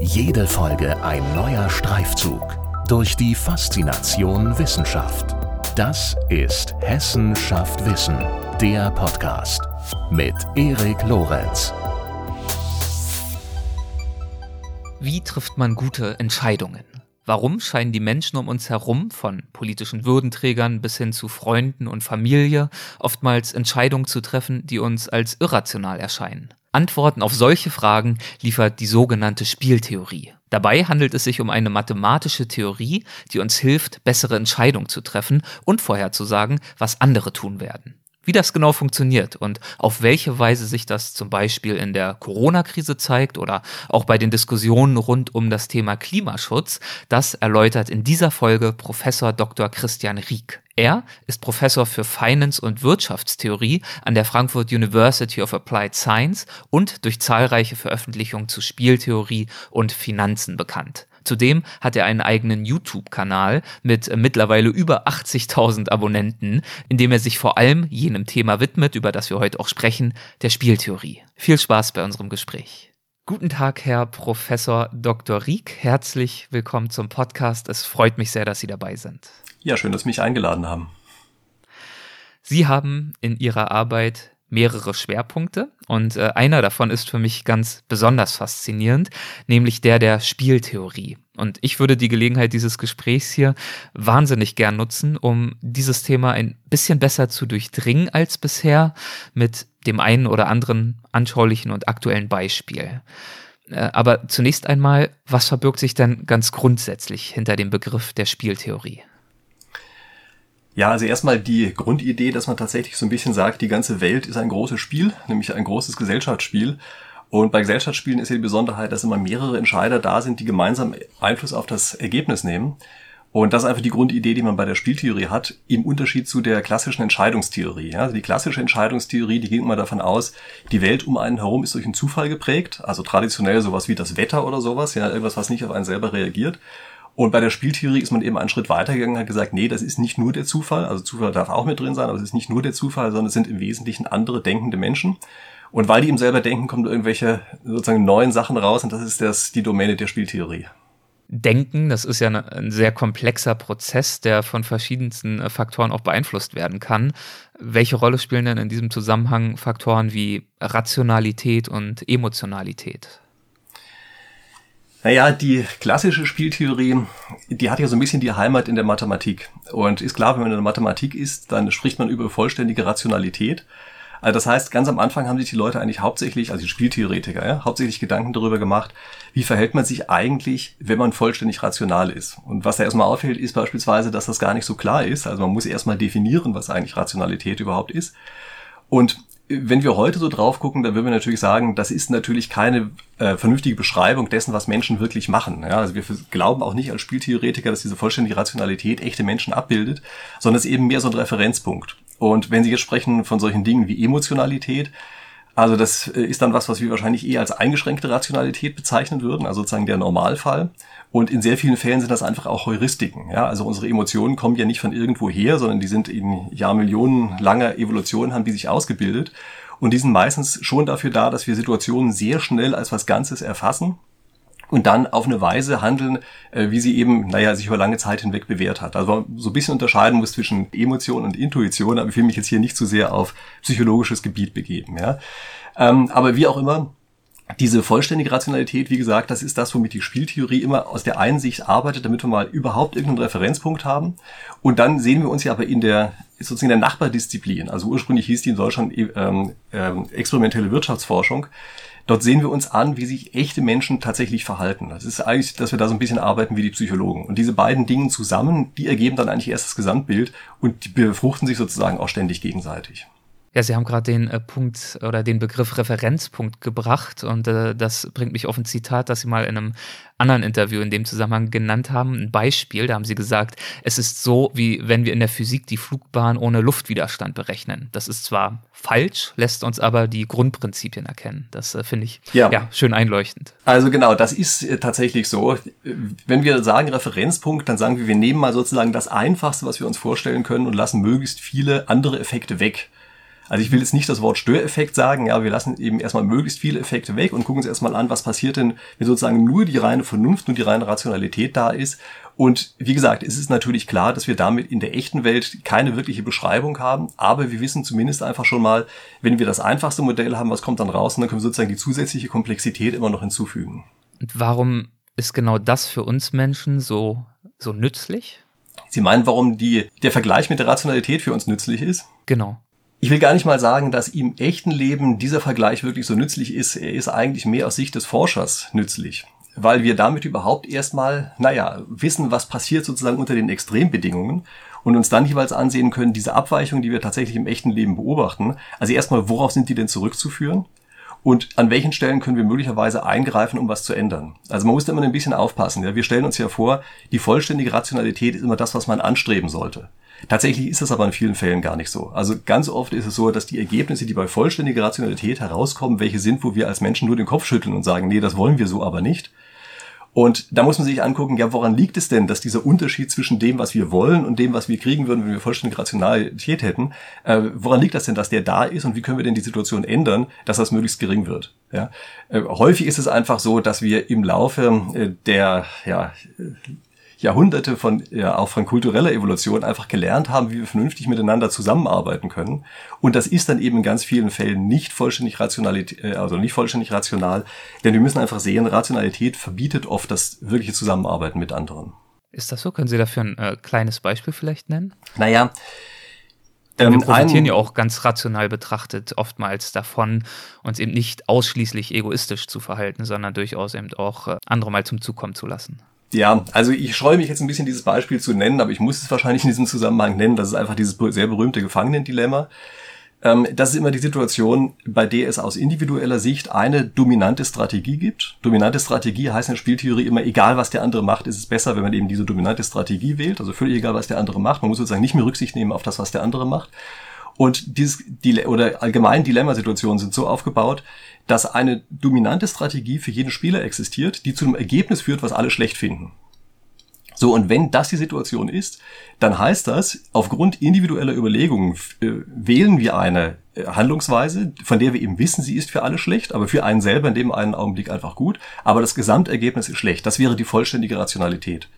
Jede Folge ein neuer Streifzug durch die Faszination Wissenschaft. Das ist Hessen schafft Wissen, der Podcast mit Erik Lorenz. Wie trifft man gute Entscheidungen? Warum scheinen die Menschen um uns herum, von politischen Würdenträgern bis hin zu Freunden und Familie, oftmals Entscheidungen zu treffen, die uns als irrational erscheinen? Antworten auf solche Fragen liefert die sogenannte Spieltheorie. Dabei handelt es sich um eine mathematische Theorie, die uns hilft, bessere Entscheidungen zu treffen und vorherzusagen, was andere tun werden. Wie das genau funktioniert und auf welche Weise sich das zum Beispiel in der Corona-Krise zeigt oder auch bei den Diskussionen rund um das Thema Klimaschutz, das erläutert in dieser Folge Professor Dr. Christian Rieck. Er ist Professor für Finance und Wirtschaftstheorie an der Frankfurt University of Applied Science und durch zahlreiche Veröffentlichungen zu Spieltheorie und Finanzen bekannt. Zudem hat er einen eigenen YouTube-Kanal mit äh, mittlerweile über 80.000 Abonnenten, in dem er sich vor allem jenem Thema widmet, über das wir heute auch sprechen, der Spieltheorie. Viel Spaß bei unserem Gespräch. Guten Tag, Herr Professor Dr. Rieck. Herzlich willkommen zum Podcast. Es freut mich sehr, dass Sie dabei sind. Ja, schön, dass Sie mich eingeladen haben. Sie haben in Ihrer Arbeit mehrere Schwerpunkte und äh, einer davon ist für mich ganz besonders faszinierend, nämlich der der Spieltheorie. Und ich würde die Gelegenheit dieses Gesprächs hier wahnsinnig gern nutzen, um dieses Thema ein bisschen besser zu durchdringen als bisher mit dem einen oder anderen anschaulichen und aktuellen Beispiel. Äh, aber zunächst einmal, was verbirgt sich denn ganz grundsätzlich hinter dem Begriff der Spieltheorie? Ja, also erstmal die Grundidee, dass man tatsächlich so ein bisschen sagt, die ganze Welt ist ein großes Spiel, nämlich ein großes Gesellschaftsspiel. Und bei Gesellschaftsspielen ist ja die Besonderheit, dass immer mehrere Entscheider da sind, die gemeinsam Einfluss auf das Ergebnis nehmen. Und das ist einfach die Grundidee, die man bei der Spieltheorie hat, im Unterschied zu der klassischen Entscheidungstheorie. Also die klassische Entscheidungstheorie, die ging immer davon aus, die Welt um einen herum ist durch einen Zufall geprägt, also traditionell sowas wie das Wetter oder sowas, ja, irgendwas, was nicht auf einen selber reagiert. Und bei der Spieltheorie ist man eben einen Schritt weitergegangen und hat gesagt, nee, das ist nicht nur der Zufall, also Zufall darf auch mit drin sein, aber es ist nicht nur der Zufall, sondern es sind im Wesentlichen andere denkende Menschen. Und weil die eben selber denken, kommen irgendwelche sozusagen neuen Sachen raus und das ist das, die Domäne der Spieltheorie. Denken, das ist ja ein sehr komplexer Prozess, der von verschiedensten äh, Faktoren auch beeinflusst werden kann. Welche Rolle spielen denn in diesem Zusammenhang Faktoren wie Rationalität und Emotionalität? Naja, die klassische Spieltheorie, die hat ja so ein bisschen die Heimat in der Mathematik. Und ist klar, wenn man in der Mathematik ist, dann spricht man über vollständige Rationalität. Also das heißt, ganz am Anfang haben sich die Leute eigentlich hauptsächlich, also die Spieltheoretiker, ja, hauptsächlich Gedanken darüber gemacht, wie verhält man sich eigentlich, wenn man vollständig rational ist. Und was da erstmal auffällt, ist beispielsweise, dass das gar nicht so klar ist. Also man muss erstmal definieren, was eigentlich Rationalität überhaupt ist. Und wenn wir heute so drauf gucken, dann würden wir natürlich sagen, das ist natürlich keine äh, vernünftige Beschreibung dessen, was Menschen wirklich machen. Ja, also wir glauben auch nicht als Spieltheoretiker, dass diese vollständige Rationalität echte Menschen abbildet, sondern es ist eben mehr so ein Referenzpunkt. Und wenn Sie jetzt sprechen von solchen Dingen wie Emotionalität, also das äh, ist dann was, was wir wahrscheinlich eher als eingeschränkte Rationalität bezeichnen würden, also sozusagen der Normalfall. Und in sehr vielen Fällen sind das einfach auch Heuristiken. Ja? Also unsere Emotionen kommen ja nicht von irgendwo her, sondern die sind in Jahrmillionen langer Evolution, haben die sich ausgebildet. Und die sind meistens schon dafür da, dass wir Situationen sehr schnell als was Ganzes erfassen und dann auf eine Weise handeln, äh, wie sie eben, naja, sich über lange Zeit hinweg bewährt hat. Also so ein bisschen unterscheiden muss zwischen Emotion und Intuition, aber ich will mich jetzt hier nicht zu sehr auf psychologisches Gebiet begeben. Ja. Ähm, aber wie auch immer, diese vollständige Rationalität, wie gesagt, das ist das, womit die Spieltheorie immer aus der Einsicht arbeitet, damit wir mal überhaupt irgendeinen Referenzpunkt haben. Und dann sehen wir uns ja aber in der sozusagen in der Nachbardisziplin, also ursprünglich hieß die in Deutschland ähm, ähm, experimentelle Wirtschaftsforschung, Dort sehen wir uns an, wie sich echte Menschen tatsächlich verhalten. Das ist eigentlich, dass wir da so ein bisschen arbeiten wie die Psychologen. Und diese beiden Dinge zusammen, die ergeben dann eigentlich erst das Gesamtbild und die befruchten sich sozusagen auch ständig gegenseitig. Ja, Sie haben gerade den äh, Punkt oder den Begriff Referenzpunkt gebracht und äh, das bringt mich auf ein Zitat, das Sie mal in einem anderen Interview in dem Zusammenhang genannt haben. Ein Beispiel, da haben Sie gesagt, es ist so, wie wenn wir in der Physik die Flugbahn ohne Luftwiderstand berechnen. Das ist zwar falsch, lässt uns aber die Grundprinzipien erkennen. Das äh, finde ich ja. ja. schön einleuchtend. Also genau, das ist äh, tatsächlich so. Wenn wir sagen Referenzpunkt, dann sagen wir, wir nehmen mal sozusagen das Einfachste, was wir uns vorstellen können und lassen möglichst viele andere Effekte weg. Also ich will jetzt nicht das Wort Störeffekt sagen, ja, wir lassen eben erstmal möglichst viele Effekte weg und gucken uns erstmal an, was passiert denn, wenn sozusagen nur die reine Vernunft, nur die reine Rationalität da ist. Und wie gesagt, es ist natürlich klar, dass wir damit in der echten Welt keine wirkliche Beschreibung haben, aber wir wissen zumindest einfach schon mal, wenn wir das einfachste Modell haben, was kommt dann raus und dann können wir sozusagen die zusätzliche Komplexität immer noch hinzufügen. Und warum ist genau das für uns Menschen so, so nützlich? Sie meinen, warum die, der Vergleich mit der Rationalität für uns nützlich ist? Genau. Ich will gar nicht mal sagen, dass im echten Leben dieser Vergleich wirklich so nützlich ist. Er ist eigentlich mehr aus Sicht des Forschers nützlich, weil wir damit überhaupt erstmal, naja, wissen, was passiert sozusagen unter den Extrembedingungen und uns dann jeweils ansehen können, diese Abweichungen, die wir tatsächlich im echten Leben beobachten. Also erstmal, worauf sind die denn zurückzuführen? und an welchen Stellen können wir möglicherweise eingreifen, um was zu ändern. Also man muss da immer ein bisschen aufpassen. Ja? Wir stellen uns ja vor, die vollständige Rationalität ist immer das, was man anstreben sollte. Tatsächlich ist das aber in vielen Fällen gar nicht so. Also ganz oft ist es so, dass die Ergebnisse, die bei vollständiger Rationalität herauskommen, welche sind, wo wir als Menschen nur den Kopf schütteln und sagen, nee, das wollen wir so aber nicht, und da muss man sich angucken, ja, woran liegt es denn, dass dieser Unterschied zwischen dem, was wir wollen und dem, was wir kriegen würden, wenn wir vollständige Rationalität hätten, äh, woran liegt das denn, dass der da ist und wie können wir denn die Situation ändern, dass das möglichst gering wird? Ja? Äh, häufig ist es einfach so, dass wir im Laufe äh, der ja, Jahrhunderte von, ja, auch von kultureller Evolution einfach gelernt haben, wie wir vernünftig miteinander zusammenarbeiten können. Und das ist dann eben in ganz vielen Fällen nicht vollständig Rationalität, äh, also nicht vollständig rational, denn wir müssen einfach sehen, Rationalität verbietet oft das wirkliche Zusammenarbeiten mit anderen. Ist das so? Können Sie dafür ein äh, kleines Beispiel vielleicht nennen? Naja, wir ähm, profitieren ja auch ganz rational betrachtet oftmals davon, uns eben nicht ausschließlich egoistisch zu verhalten, sondern durchaus eben auch äh, andere mal zum Zug kommen zu lassen. Ja, also ich scheue mich jetzt ein bisschen dieses Beispiel zu nennen, aber ich muss es wahrscheinlich in diesem Zusammenhang nennen. Das ist einfach dieses sehr berühmte Gefangenendilemma. Ähm, das ist immer die Situation, bei der es aus individueller Sicht eine dominante Strategie gibt. Dominante Strategie heißt in der Spieltheorie immer, egal was der andere macht, ist es besser, wenn man eben diese dominante Strategie wählt. Also völlig egal, was der andere macht. Man muss sozusagen nicht mehr Rücksicht nehmen auf das, was der andere macht. Und dieses, die, oder allgemein Dilemmasituationen sind so aufgebaut, dass eine dominante Strategie für jeden Spieler existiert, die zu einem Ergebnis führt, was alle schlecht finden. So, und wenn das die Situation ist, dann heißt das, aufgrund individueller Überlegungen äh, wählen wir eine äh, Handlungsweise, von der wir eben wissen, sie ist für alle schlecht, aber für einen selber in dem einen Augenblick einfach gut, aber das Gesamtergebnis ist schlecht. Das wäre die vollständige Rationalität.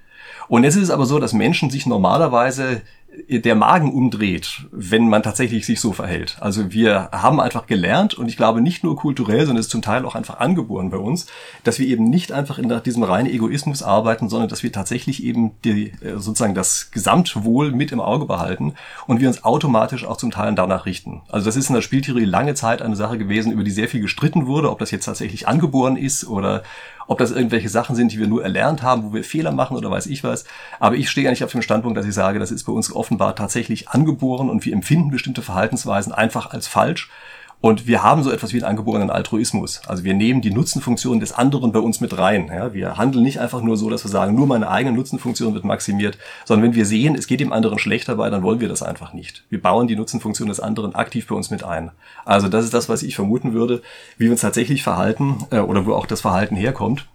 Und jetzt ist es aber so, dass Menschen sich normalerweise der Magen umdreht, wenn man tatsächlich sich so verhält. Also wir haben einfach gelernt und ich glaube nicht nur kulturell, sondern es ist zum Teil auch einfach angeboren bei uns, dass wir eben nicht einfach in diesem reinen Egoismus arbeiten, sondern dass wir tatsächlich eben die, äh, sozusagen das Gesamtwohl mit im Auge behalten und wir uns automatisch auch zum Teil danach richten. Also das ist in der Spieltheorie lange Zeit eine Sache gewesen, über die sehr viel gestritten wurde, ob das jetzt tatsächlich angeboren ist oder ob das irgendwelche Sachen sind, die wir nur erlernt haben, wo wir Fehler machen oder weiß ich was. Aber ich stehe nicht auf dem Standpunkt, dass ich sage, das ist bei uns offenbar tatsächlich angeboren und wir empfinden bestimmte Verhaltensweisen einfach als falsch. Und wir haben so etwas wie einen angeborenen Altruismus. Also wir nehmen die Nutzenfunktion des anderen bei uns mit rein. Ja, wir handeln nicht einfach nur so, dass wir sagen, nur meine eigene Nutzenfunktion wird maximiert, sondern wenn wir sehen, es geht dem anderen schlecht dabei, dann wollen wir das einfach nicht. Wir bauen die Nutzenfunktion des anderen aktiv bei uns mit ein. Also das ist das, was ich vermuten würde, wie wir uns tatsächlich verhalten äh, oder wo auch das Verhalten herkommt.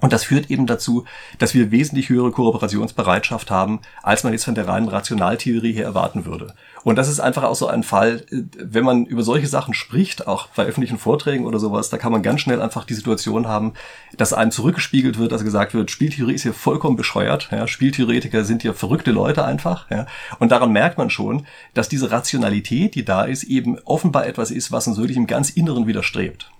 Und das führt eben dazu, dass wir wesentlich höhere Kooperationsbereitschaft haben, als man jetzt von der reinen Rationaltheorie her erwarten würde. Und das ist einfach auch so ein Fall, wenn man über solche Sachen spricht, auch bei öffentlichen Vorträgen oder sowas, da kann man ganz schnell einfach die Situation haben, dass einem zurückgespiegelt wird, dass gesagt wird, Spieltheorie ist hier vollkommen bescheuert, ja, Spieltheoretiker sind ja verrückte Leute einfach, ja. Und daran merkt man schon, dass diese Rationalität, die da ist, eben offenbar etwas ist, was uns wirklich im ganz Inneren widerstrebt.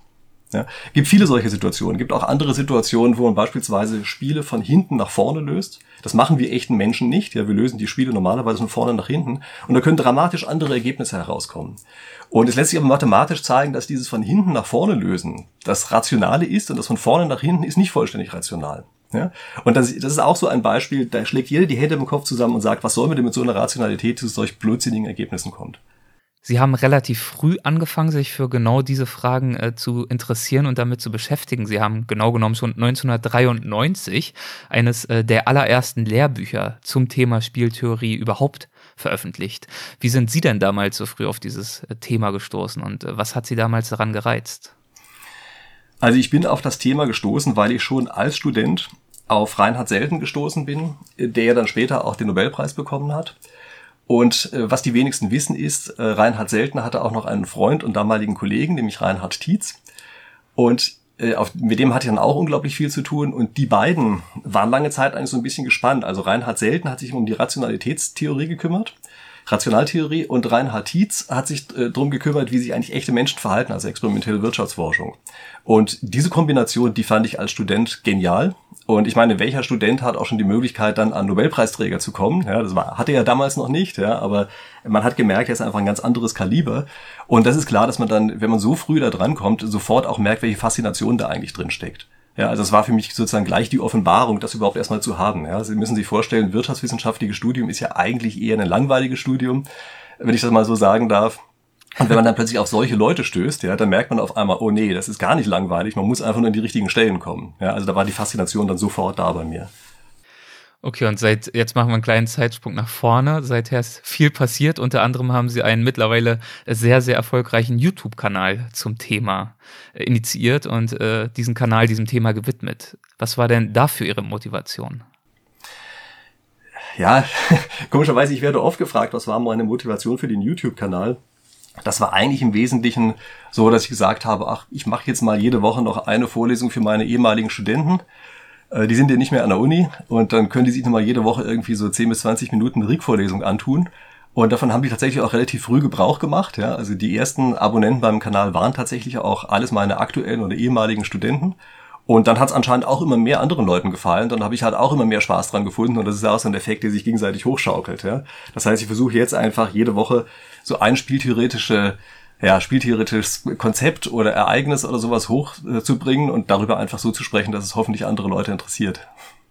Ja, gibt viele solche Situationen. Gibt auch andere Situationen, wo man beispielsweise Spiele von hinten nach vorne löst. Das machen wir echten Menschen nicht. Ja, wir lösen die Spiele normalerweise von vorne nach hinten. Und da können dramatisch andere Ergebnisse herauskommen. Und es lässt sich aber mathematisch zeigen, dass dieses von hinten nach vorne lösen das Rationale ist und das von vorne nach hinten ist nicht vollständig rational. Ja? Und das, das ist auch so ein Beispiel, da schlägt jeder die Hände im Kopf zusammen und sagt, was soll man denn mit so einer Rationalität zu solch blödsinnigen Ergebnissen kommt. Sie haben relativ früh angefangen, sich für genau diese Fragen äh, zu interessieren und damit zu beschäftigen. Sie haben genau genommen schon 1993 eines äh, der allerersten Lehrbücher zum Thema Spieltheorie überhaupt veröffentlicht. Wie sind Sie denn damals so früh auf dieses äh, Thema gestoßen und äh, was hat Sie damals daran gereizt? Also ich bin auf das Thema gestoßen, weil ich schon als Student auf Reinhard Selten gestoßen bin, der dann später auch den Nobelpreis bekommen hat. Und äh, was die wenigsten wissen ist, äh, Reinhard Selten hatte auch noch einen Freund und damaligen Kollegen, nämlich Reinhard Tietz. Und äh, auf, mit dem hatte ich dann auch unglaublich viel zu tun. Und die beiden waren lange Zeit eigentlich so ein bisschen gespannt. Also Reinhard Selten hat sich um die Rationalitätstheorie gekümmert. Rationaltheorie und Reinhard Tietz hat sich äh, darum gekümmert, wie sich eigentlich echte Menschen verhalten, also experimentelle Wirtschaftsforschung. Und diese Kombination, die fand ich als Student genial. Und ich meine, welcher Student hat auch schon die Möglichkeit, dann an Nobelpreisträger zu kommen? Ja, das war, hatte er damals noch nicht, ja, aber man hat gemerkt, er ist einfach ein ganz anderes Kaliber. Und das ist klar, dass man dann, wenn man so früh da dran kommt, sofort auch merkt, welche Faszination da eigentlich drin steckt. Ja, also es war für mich sozusagen gleich die Offenbarung, das überhaupt erstmal zu haben. Ja, Sie müssen sich vorstellen, wirtschaftswissenschaftliches Studium ist ja eigentlich eher ein langweiliges Studium, wenn ich das mal so sagen darf. Und wenn man dann plötzlich auf solche Leute stößt, ja, dann merkt man auf einmal, oh nee, das ist gar nicht langweilig, man muss einfach nur in die richtigen Stellen kommen. Ja, also da war die Faszination dann sofort da bei mir. Okay, und seit, jetzt machen wir einen kleinen Zeitsprung nach vorne. Seither ist viel passiert. Unter anderem haben Sie einen mittlerweile sehr, sehr erfolgreichen YouTube-Kanal zum Thema äh, initiiert und äh, diesen Kanal diesem Thema gewidmet. Was war denn dafür Ihre Motivation? Ja, komischerweise, ich werde oft gefragt, was war meine Motivation für den YouTube-Kanal? Das war eigentlich im Wesentlichen so, dass ich gesagt habe, ach, ich mache jetzt mal jede Woche noch eine Vorlesung für meine ehemaligen Studenten. Äh, die sind ja nicht mehr an der Uni und dann können die sich nochmal jede Woche irgendwie so 10 bis 20 Minuten RIG-Vorlesung antun. Und davon haben die tatsächlich auch relativ früh Gebrauch gemacht. Ja? Also die ersten Abonnenten beim Kanal waren tatsächlich auch alles meine aktuellen oder ehemaligen Studenten. Und dann hat es anscheinend auch immer mehr anderen Leuten gefallen. Dann habe ich halt auch immer mehr Spaß dran gefunden. Und das ist auch so ein Effekt, der sich gegenseitig hochschaukelt. Ja? Das heißt, ich versuche jetzt einfach jede Woche so ein spieltheoretische ja, spieltheoretisches Konzept oder Ereignis oder sowas hochzubringen und darüber einfach so zu sprechen, dass es hoffentlich andere Leute interessiert.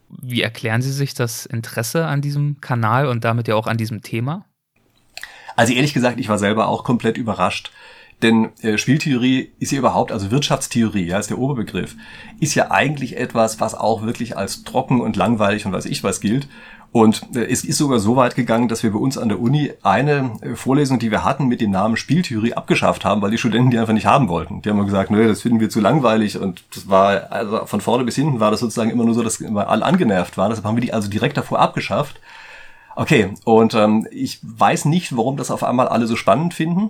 Wie erklären Sie sich das Interesse an diesem Kanal und damit ja auch an diesem Thema? Also ehrlich gesagt, ich war selber auch komplett überrascht. Denn äh, Spieltheorie ist ja überhaupt, also Wirtschaftstheorie, ja, ist der Oberbegriff, ist ja eigentlich etwas, was auch wirklich als trocken und langweilig und weiß ich was gilt. Und äh, es ist sogar so weit gegangen, dass wir bei uns an der Uni eine äh, Vorlesung, die wir hatten, mit dem Namen Spieltheorie abgeschafft haben, weil die Studenten die einfach nicht haben wollten. Die haben gesagt, nö, das finden wir zu langweilig und das war, also von vorne bis hinten war das sozusagen immer nur so, dass immer alle angenervt waren. Deshalb haben wir die also direkt davor abgeschafft. Okay, und ähm, ich weiß nicht, warum das auf einmal alle so spannend finden.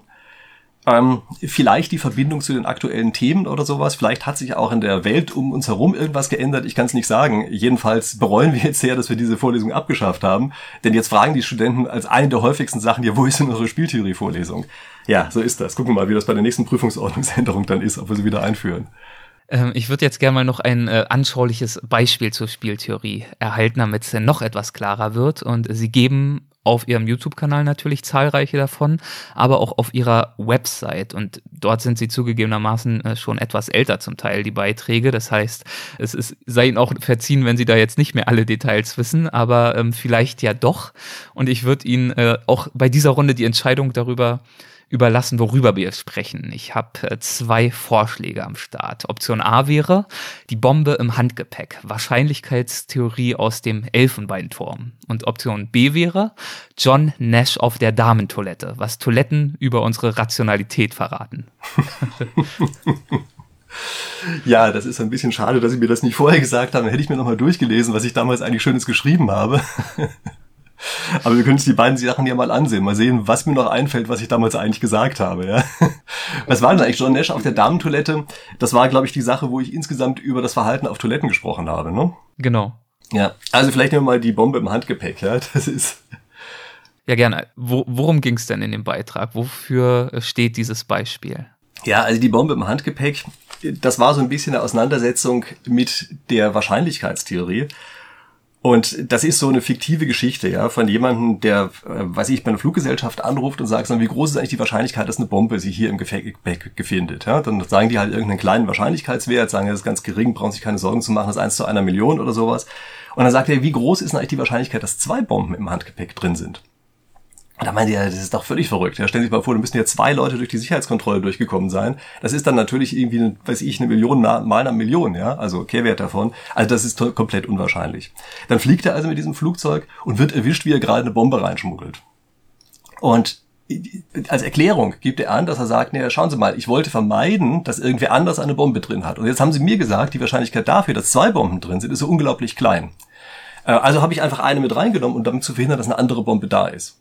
Ähm, vielleicht die Verbindung zu den aktuellen Themen oder sowas. Vielleicht hat sich auch in der Welt um uns herum irgendwas geändert. Ich kann es nicht sagen. Jedenfalls bereuen wir jetzt sehr, dass wir diese Vorlesung abgeschafft haben. Denn jetzt fragen die Studenten als eine der häufigsten Sachen, ja, wo ist denn unsere Spieltheorie-Vorlesung? Ja, so ist das. Gucken wir mal, wie das bei der nächsten Prüfungsordnungsänderung dann ist, ob wir sie wieder einführen. Ähm, ich würde jetzt gerne mal noch ein äh, anschauliches Beispiel zur Spieltheorie erhalten, damit es noch etwas klarer wird. Und Sie geben auf ihrem YouTube-Kanal natürlich zahlreiche davon, aber auch auf ihrer Website. Und dort sind sie zugegebenermaßen äh, schon etwas älter zum Teil, die Beiträge. Das heißt, es ist, sei ihnen auch verziehen, wenn sie da jetzt nicht mehr alle Details wissen, aber ähm, vielleicht ja doch. Und ich würde Ihnen äh, auch bei dieser Runde die Entscheidung darüber überlassen, worüber wir sprechen. Ich habe äh, zwei Vorschläge am Start. Option A wäre die Bombe im Handgepäck, Wahrscheinlichkeitstheorie aus dem Elfenbeinturm. Und Option B wäre John Nash auf der Damentoilette, was Toiletten über unsere Rationalität verraten. Ja, das ist ein bisschen schade, dass Sie mir das nicht vorher gesagt haben. Hätte ich mir nochmal durchgelesen, was ich damals eigentlich Schönes geschrieben habe. Aber wir können uns die beiden Sachen ja mal ansehen. Mal sehen, was mir noch einfällt, was ich damals eigentlich gesagt habe. Ja? Was war denn eigentlich John Nash auf der Damentoilette? Das war, glaube ich, die Sache, wo ich insgesamt über das Verhalten auf Toiletten gesprochen habe. Ne? Genau. Ja, also vielleicht nehmen wir mal die Bombe im Handgepäck. Ja, das ist. Ja, gerne. Wo, worum ging es denn in dem Beitrag? Wofür steht dieses Beispiel? Ja, also die Bombe im Handgepäck, das war so ein bisschen eine Auseinandersetzung mit der Wahrscheinlichkeitstheorie. Und das ist so eine fiktive Geschichte, ja, von jemandem, der, äh, weiß ich, bei einer Fluggesellschaft anruft und sagt, wie groß ist eigentlich die Wahrscheinlichkeit, dass eine Bombe sich hier im Gepäck befindet, ja. Dann sagen die halt irgendeinen kleinen Wahrscheinlichkeitswert, sagen, das ist ganz gering, brauchen sich keine Sorgen zu machen, das ist eins zu einer Million oder sowas. Und dann sagt er, wie groß ist eigentlich die Wahrscheinlichkeit, dass zwei Bomben im Handgepäck drin sind? Und da meinte er, das ist doch völlig verrückt. Ja, stellen Sie sich mal vor, da müssen ja zwei Leute durch die Sicherheitskontrolle durchgekommen sein. Das ist dann natürlich irgendwie, weiß ich, eine Million mal eine Million, ja, also Kehrwert davon. Also das ist komplett unwahrscheinlich. Dann fliegt er also mit diesem Flugzeug und wird erwischt, wie er gerade eine Bombe reinschmuggelt. Und als Erklärung gibt er an, dass er sagt, naja, schauen Sie mal, ich wollte vermeiden, dass irgendwer anders eine Bombe drin hat. Und jetzt haben Sie mir gesagt, die Wahrscheinlichkeit dafür, dass zwei Bomben drin sind, ist so unglaublich klein. Äh, also habe ich einfach eine mit reingenommen, um damit zu verhindern, dass eine andere Bombe da ist.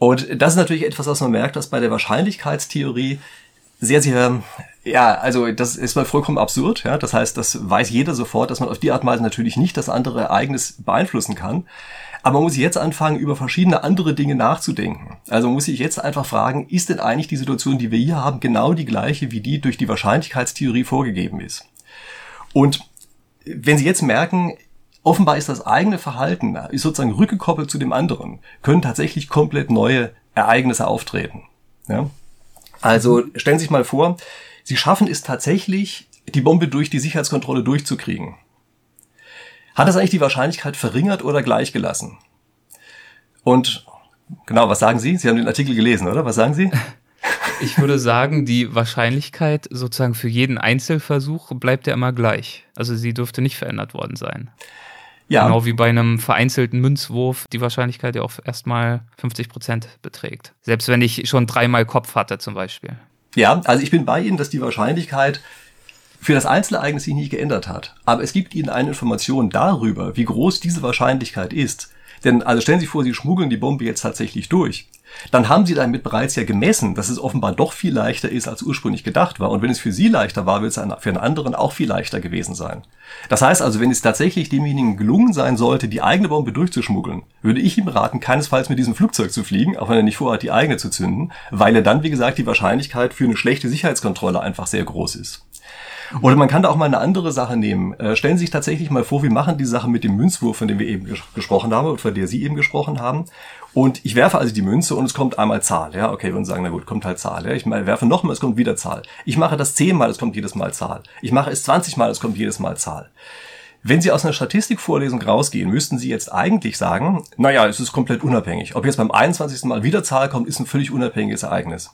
Und das ist natürlich etwas, was man merkt, dass bei der Wahrscheinlichkeitstheorie sehr, sehr, ja, also das ist mal vollkommen absurd. Ja? Das heißt, das weiß jeder sofort, dass man auf die Art und Weise natürlich nicht das andere Ereignis beeinflussen kann. Aber man muss jetzt anfangen, über verschiedene andere Dinge nachzudenken. Also muss ich jetzt einfach fragen, ist denn eigentlich die Situation, die wir hier haben, genau die gleiche, wie die durch die Wahrscheinlichkeitstheorie vorgegeben ist? Und wenn Sie jetzt merken, offenbar ist das eigene Verhalten, ist sozusagen rückgekoppelt zu dem anderen, können tatsächlich komplett neue Ereignisse auftreten. Ja? Also stellen Sie sich mal vor, Sie schaffen es tatsächlich, die Bombe durch die Sicherheitskontrolle durchzukriegen. Hat das eigentlich die Wahrscheinlichkeit verringert oder gleichgelassen? Und genau, was sagen Sie? Sie haben den Artikel gelesen, oder? Was sagen Sie? Ich würde sagen, die Wahrscheinlichkeit sozusagen für jeden Einzelversuch bleibt ja immer gleich. Also sie dürfte nicht verändert worden sein. Ja. Genau wie bei einem vereinzelten Münzwurf die Wahrscheinlichkeit ja auch erstmal 50 Prozent beträgt. Selbst wenn ich schon dreimal Kopf hatte zum Beispiel. Ja, also ich bin bei Ihnen, dass die Wahrscheinlichkeit für das Einzelereignis sich nicht geändert hat. Aber es gibt Ihnen eine Information darüber, wie groß diese Wahrscheinlichkeit ist. Denn also stellen Sie sich vor, Sie schmuggeln die Bombe jetzt tatsächlich durch. Dann haben Sie damit bereits ja gemessen, dass es offenbar doch viel leichter ist, als ursprünglich gedacht war. Und wenn es für Sie leichter war, wird es für einen anderen auch viel leichter gewesen sein. Das heißt also, wenn es tatsächlich demjenigen gelungen sein sollte, die eigene Bombe durchzuschmuggeln, würde ich ihm raten, keinesfalls mit diesem Flugzeug zu fliegen, auch wenn er nicht vorhat, die eigene zu zünden, weil er dann, wie gesagt, die Wahrscheinlichkeit für eine schlechte Sicherheitskontrolle einfach sehr groß ist. Oder man kann da auch mal eine andere Sache nehmen. Äh, stellen Sie sich tatsächlich mal vor, wir machen die Sache mit dem Münzwurf, von dem wir eben ges gesprochen haben, oder von der Sie eben gesprochen haben. Und ich werfe also die Münze und es kommt einmal Zahl. Ja, okay, und sagen, na gut, kommt halt Zahl. Ja, ich werfe nochmal, es kommt wieder Zahl. Ich mache das zehnmal, es kommt jedes Mal Zahl. Ich mache es zwanzigmal, es kommt jedes Mal Zahl. Wenn Sie aus einer Statistikvorlesung rausgehen, müssten Sie jetzt eigentlich sagen, naja, es ist komplett unabhängig. Ob jetzt beim 21. Mal wieder Zahl kommt, ist ein völlig unabhängiges Ereignis.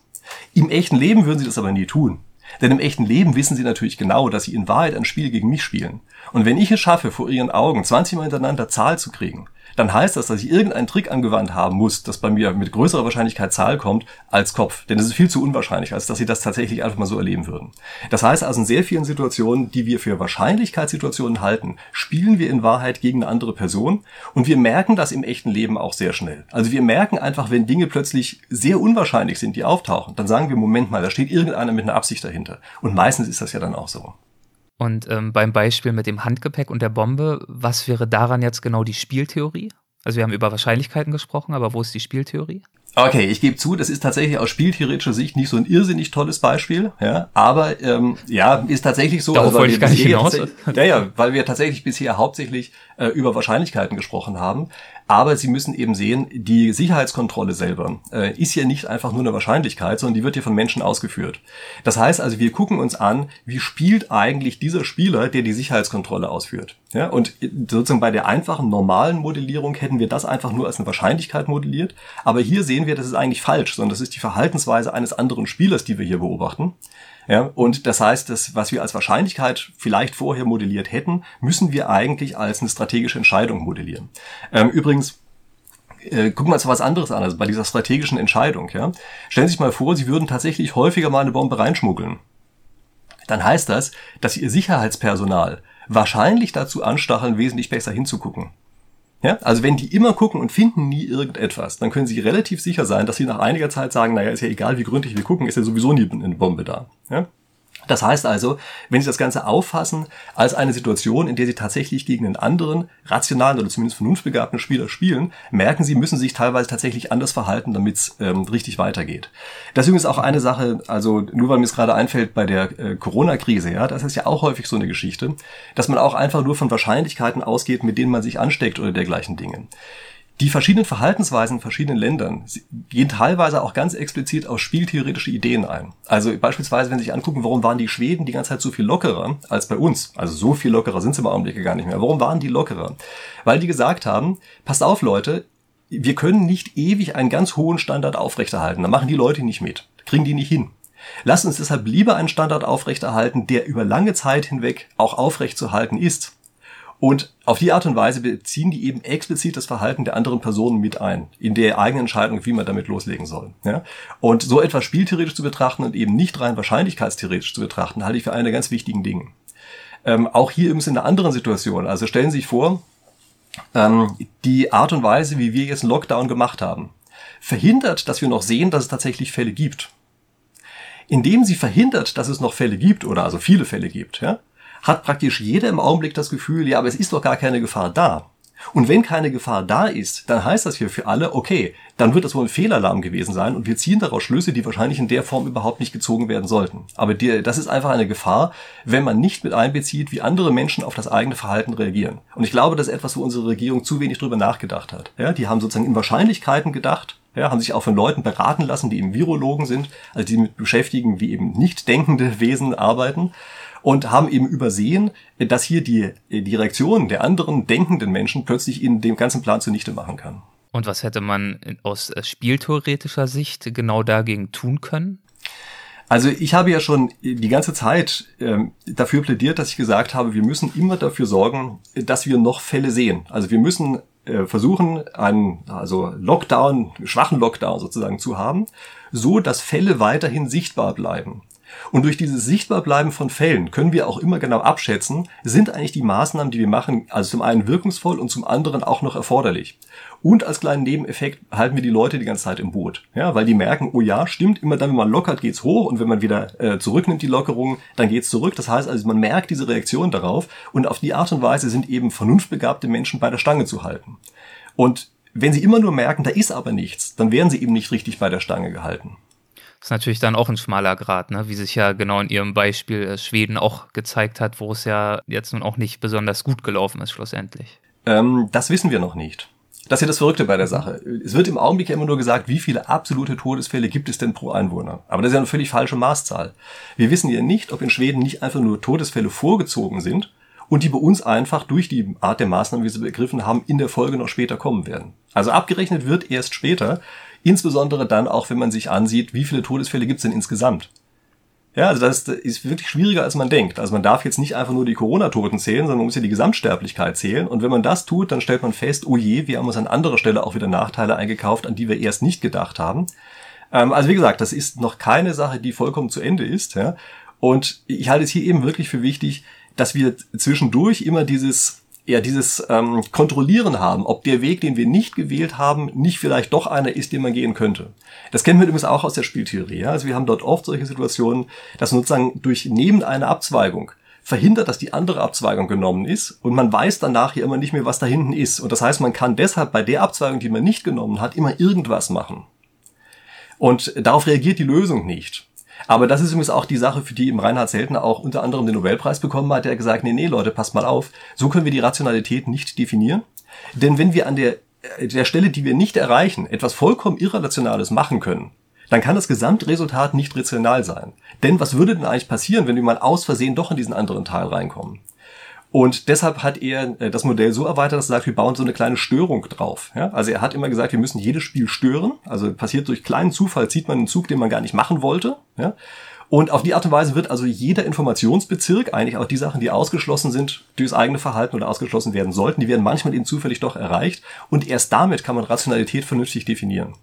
Im echten Leben würden Sie das aber nie tun. Denn im echten Leben wissen sie natürlich genau, dass sie in Wahrheit ein Spiel gegen mich spielen. Und wenn ich es schaffe, vor ihren Augen 20 Mal hintereinander Zahl zu kriegen, dann heißt das, dass ich irgendeinen Trick angewandt haben muss, dass bei mir mit größerer Wahrscheinlichkeit Zahl kommt als Kopf. Denn es ist viel zu unwahrscheinlich, als dass sie das tatsächlich einfach mal so erleben würden. Das heißt also, in sehr vielen Situationen, die wir für Wahrscheinlichkeitssituationen halten, spielen wir in Wahrheit gegen eine andere Person und wir merken das im echten Leben auch sehr schnell. Also wir merken einfach, wenn Dinge plötzlich sehr unwahrscheinlich sind, die auftauchen, dann sagen wir, Moment mal, da steht irgendeiner mit einer Absicht dahinter. Und meistens ist das ja dann auch so. Und ähm, beim Beispiel mit dem Handgepäck und der Bombe, was wäre daran jetzt genau die Spieltheorie? Also wir haben über Wahrscheinlichkeiten gesprochen, aber wo ist die Spieltheorie? Okay, ich gebe zu, das ist tatsächlich aus spieltheoretischer Sicht nicht so ein irrsinnig tolles Beispiel, ja, aber ähm, ja, ist tatsächlich so. Darauf also, wollte ich gar nicht hinaus. Ja, ja, weil wir tatsächlich bisher hauptsächlich äh, über Wahrscheinlichkeiten gesprochen haben. Aber Sie müssen eben sehen, die Sicherheitskontrolle selber äh, ist ja nicht einfach nur eine Wahrscheinlichkeit, sondern die wird ja von Menschen ausgeführt. Das heißt also, wir gucken uns an, wie spielt eigentlich dieser Spieler, der die Sicherheitskontrolle ausführt. Ja, und sozusagen bei der einfachen normalen Modellierung hätten wir das einfach nur als eine Wahrscheinlichkeit modelliert. Aber hier sehen wir, das ist eigentlich falsch, sondern das ist die Verhaltensweise eines anderen Spielers, die wir hier beobachten. Ja, und das heißt, das, was wir als Wahrscheinlichkeit vielleicht vorher modelliert hätten, müssen wir eigentlich als eine strategische Entscheidung modellieren. Ähm, übrigens, äh, gucken wir uns was anderes an, also bei dieser strategischen Entscheidung. Ja? Stellen Sie sich mal vor, Sie würden tatsächlich häufiger mal eine Bombe reinschmuggeln. Dann heißt das, dass Ihr Sicherheitspersonal wahrscheinlich dazu anstacheln, wesentlich besser hinzugucken. Ja, also wenn die immer gucken und finden nie irgendetwas, dann können sie relativ sicher sein, dass sie nach einiger Zeit sagen, naja, ist ja egal, wie gründlich wir gucken, ist ja sowieso nie eine Bombe da. Ja? Das heißt also, wenn Sie das Ganze auffassen als eine Situation, in der Sie tatsächlich gegen einen anderen, rationalen oder zumindest vernunftbegabten Spieler spielen, merken Sie, müssen sich teilweise tatsächlich anders verhalten, damit es ähm, richtig weitergeht. Deswegen ist auch eine Sache, also nur weil mir es gerade einfällt bei der äh, Corona-Krise, ja, das ist ja auch häufig so eine Geschichte, dass man auch einfach nur von Wahrscheinlichkeiten ausgeht, mit denen man sich ansteckt oder dergleichen Dinge. Die verschiedenen Verhaltensweisen in verschiedenen Ländern gehen teilweise auch ganz explizit auf spieltheoretische Ideen ein. Also beispielsweise, wenn Sie sich angucken, warum waren die Schweden die ganze Zeit so viel lockerer als bei uns? Also so viel lockerer sind sie im Augenblick gar nicht mehr. Warum waren die lockerer? Weil die gesagt haben, passt auf Leute, wir können nicht ewig einen ganz hohen Standard aufrechterhalten. Da machen die Leute nicht mit. Kriegen die nicht hin. Lasst uns deshalb lieber einen Standard aufrechterhalten, der über lange Zeit hinweg auch aufrechtzuerhalten ist. Und auf die Art und Weise beziehen die eben explizit das Verhalten der anderen Personen mit ein, in der eigenen Entscheidung, wie man damit loslegen soll. Ja? Und so etwas spieltheoretisch zu betrachten und eben nicht rein wahrscheinlichkeitstheoretisch zu betrachten, halte ich für eine der ganz wichtigen Dinge. Ähm, auch hier übrigens in einer anderen Situation. Also stellen Sie sich vor, ähm, die Art und Weise, wie wir jetzt einen Lockdown gemacht haben, verhindert, dass wir noch sehen, dass es tatsächlich Fälle gibt. Indem sie verhindert, dass es noch Fälle gibt, oder also viele Fälle gibt, ja, hat praktisch jeder im Augenblick das Gefühl, ja, aber es ist doch gar keine Gefahr da. Und wenn keine Gefahr da ist, dann heißt das hier für alle, okay, dann wird das wohl ein Fehlalarm gewesen sein und wir ziehen daraus Schlüsse, die wahrscheinlich in der Form überhaupt nicht gezogen werden sollten. Aber die, das ist einfach eine Gefahr, wenn man nicht mit einbezieht, wie andere Menschen auf das eigene Verhalten reagieren. Und ich glaube, das ist etwas, wo unsere Regierung zu wenig drüber nachgedacht hat. Ja, die haben sozusagen in Wahrscheinlichkeiten gedacht, ja, haben sich auch von Leuten beraten lassen, die eben Virologen sind, also die mit beschäftigen, wie eben nicht denkende Wesen arbeiten und haben eben übersehen, dass hier die, die Reaktion der anderen denkenden Menschen plötzlich in dem ganzen Plan zunichte machen kann. Und was hätte man aus spieltheoretischer Sicht genau dagegen tun können? Also ich habe ja schon die ganze Zeit ähm, dafür plädiert, dass ich gesagt habe, wir müssen immer dafür sorgen, dass wir noch Fälle sehen. Also wir müssen äh, versuchen, einen also Lockdown, schwachen Lockdown sozusagen zu haben, so dass Fälle weiterhin sichtbar bleiben. Und durch dieses Sichtbarbleiben von Fällen können wir auch immer genau abschätzen, sind eigentlich die Maßnahmen, die wir machen, also zum einen wirkungsvoll und zum anderen auch noch erforderlich. Und als kleinen Nebeneffekt halten wir die Leute die ganze Zeit im Boot. Ja, weil die merken, oh ja, stimmt, immer dann, wenn man lockert, geht's hoch und wenn man wieder äh, zurücknimmt die Lockerung, dann geht's zurück. Das heißt also, man merkt diese Reaktion darauf und auf die Art und Weise sind eben vernunftbegabte Menschen bei der Stange zu halten. Und wenn sie immer nur merken, da ist aber nichts, dann werden sie eben nicht richtig bei der Stange gehalten. Ist natürlich dann auch ein schmaler Grad, ne? wie sich ja genau in Ihrem Beispiel äh, Schweden auch gezeigt hat, wo es ja jetzt nun auch nicht besonders gut gelaufen ist schlussendlich. Ähm, das wissen wir noch nicht. Das ist ja das Verrückte bei der Sache. Es wird im Augenblick ja immer nur gesagt, wie viele absolute Todesfälle gibt es denn pro Einwohner. Aber das ist ja eine völlig falsche Maßzahl. Wir wissen ja nicht, ob in Schweden nicht einfach nur Todesfälle vorgezogen sind und die bei uns einfach durch die Art der Maßnahmen, wie sie begriffen haben, in der Folge noch später kommen werden. Also abgerechnet wird erst später, Insbesondere dann auch, wenn man sich ansieht, wie viele Todesfälle gibt es denn insgesamt. Ja, also das ist wirklich schwieriger, als man denkt. Also man darf jetzt nicht einfach nur die Corona-Toten zählen, sondern man muss ja die Gesamtsterblichkeit zählen. Und wenn man das tut, dann stellt man fest, oh je, wir haben uns an anderer Stelle auch wieder Nachteile eingekauft, an die wir erst nicht gedacht haben. Ähm, also wie gesagt, das ist noch keine Sache, die vollkommen zu Ende ist. Und ich halte es hier eben wirklich für wichtig, dass wir zwischendurch immer dieses ja dieses ähm, Kontrollieren haben, ob der Weg, den wir nicht gewählt haben, nicht vielleicht doch einer ist, den man gehen könnte. Das kennen wir übrigens auch aus der Spieltheorie. Ja? Also wir haben dort oft solche Situationen, dass sozusagen durch neben einer Abzweigung verhindert, dass die andere Abzweigung genommen ist und man weiß danach hier immer nicht mehr, was da hinten ist. Und das heißt, man kann deshalb bei der Abzweigung, die man nicht genommen hat, immer irgendwas machen. Und darauf reagiert die Lösung nicht. Aber das ist übrigens auch die Sache, für die im Reinhard Seltner auch unter anderem den Nobelpreis bekommen hat. Der hat gesagt, nee, nee, Leute, passt mal auf. So können wir die Rationalität nicht definieren. Denn wenn wir an der, äh, der Stelle, die wir nicht erreichen, etwas vollkommen Irrationales machen können, dann kann das Gesamtresultat nicht rational sein. Denn was würde denn eigentlich passieren, wenn wir mal aus Versehen doch in diesen anderen Teil reinkommen? Und deshalb hat er äh, das Modell so erweitert, dass er sagt, wir bauen so eine kleine Störung drauf. Ja? Also er hat immer gesagt, wir müssen jedes Spiel stören. Also passiert durch kleinen Zufall, zieht man einen Zug, den man gar nicht machen wollte. Ja? Und auf die Art und Weise wird also jeder Informationsbezirk, eigentlich auch die Sachen, die ausgeschlossen sind durchs eigene Verhalten oder ausgeschlossen werden sollten, die werden manchmal eben zufällig doch erreicht. Und erst damit kann man Rationalität vernünftig definieren.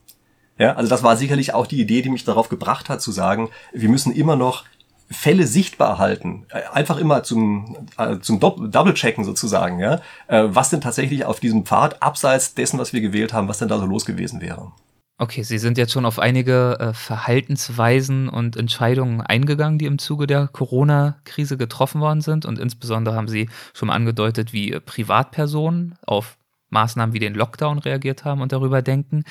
Ja, also das war sicherlich auch die Idee, die mich darauf gebracht hat, zu sagen, wir müssen immer noch Fälle sichtbar halten, äh, einfach immer zum, äh, zum Double-Checken sozusagen, ja, äh, was denn tatsächlich auf diesem Pfad abseits dessen, was wir gewählt haben, was denn da so los gewesen wäre. Okay, Sie sind jetzt schon auf einige Verhaltensweisen und Entscheidungen eingegangen, die im Zuge der Corona-Krise getroffen worden sind. Und insbesondere haben Sie schon mal angedeutet, wie Privatpersonen auf Maßnahmen wie den Lockdown reagiert haben und darüber denken.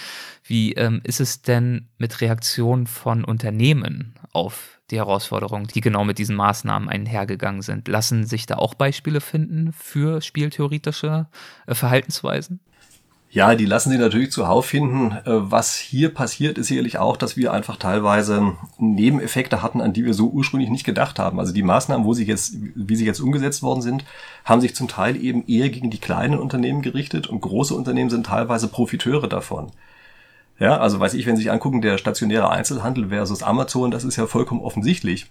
Wie ähm, ist es denn mit Reaktionen von Unternehmen auf die Herausforderungen, die genau mit diesen Maßnahmen einhergegangen sind? Lassen sich da auch Beispiele finden für spieltheoretische äh, Verhaltensweisen? Ja, die lassen sich natürlich zuhauf finden. Äh, was hier passiert, ist sicherlich auch, dass wir einfach teilweise Nebeneffekte hatten, an die wir so ursprünglich nicht gedacht haben. Also die Maßnahmen, wo sie jetzt, wie sie jetzt umgesetzt worden sind, haben sich zum Teil eben eher gegen die kleinen Unternehmen gerichtet und große Unternehmen sind teilweise Profiteure davon. Ja, also weiß ich, wenn Sie sich angucken, der stationäre Einzelhandel versus Amazon, das ist ja vollkommen offensichtlich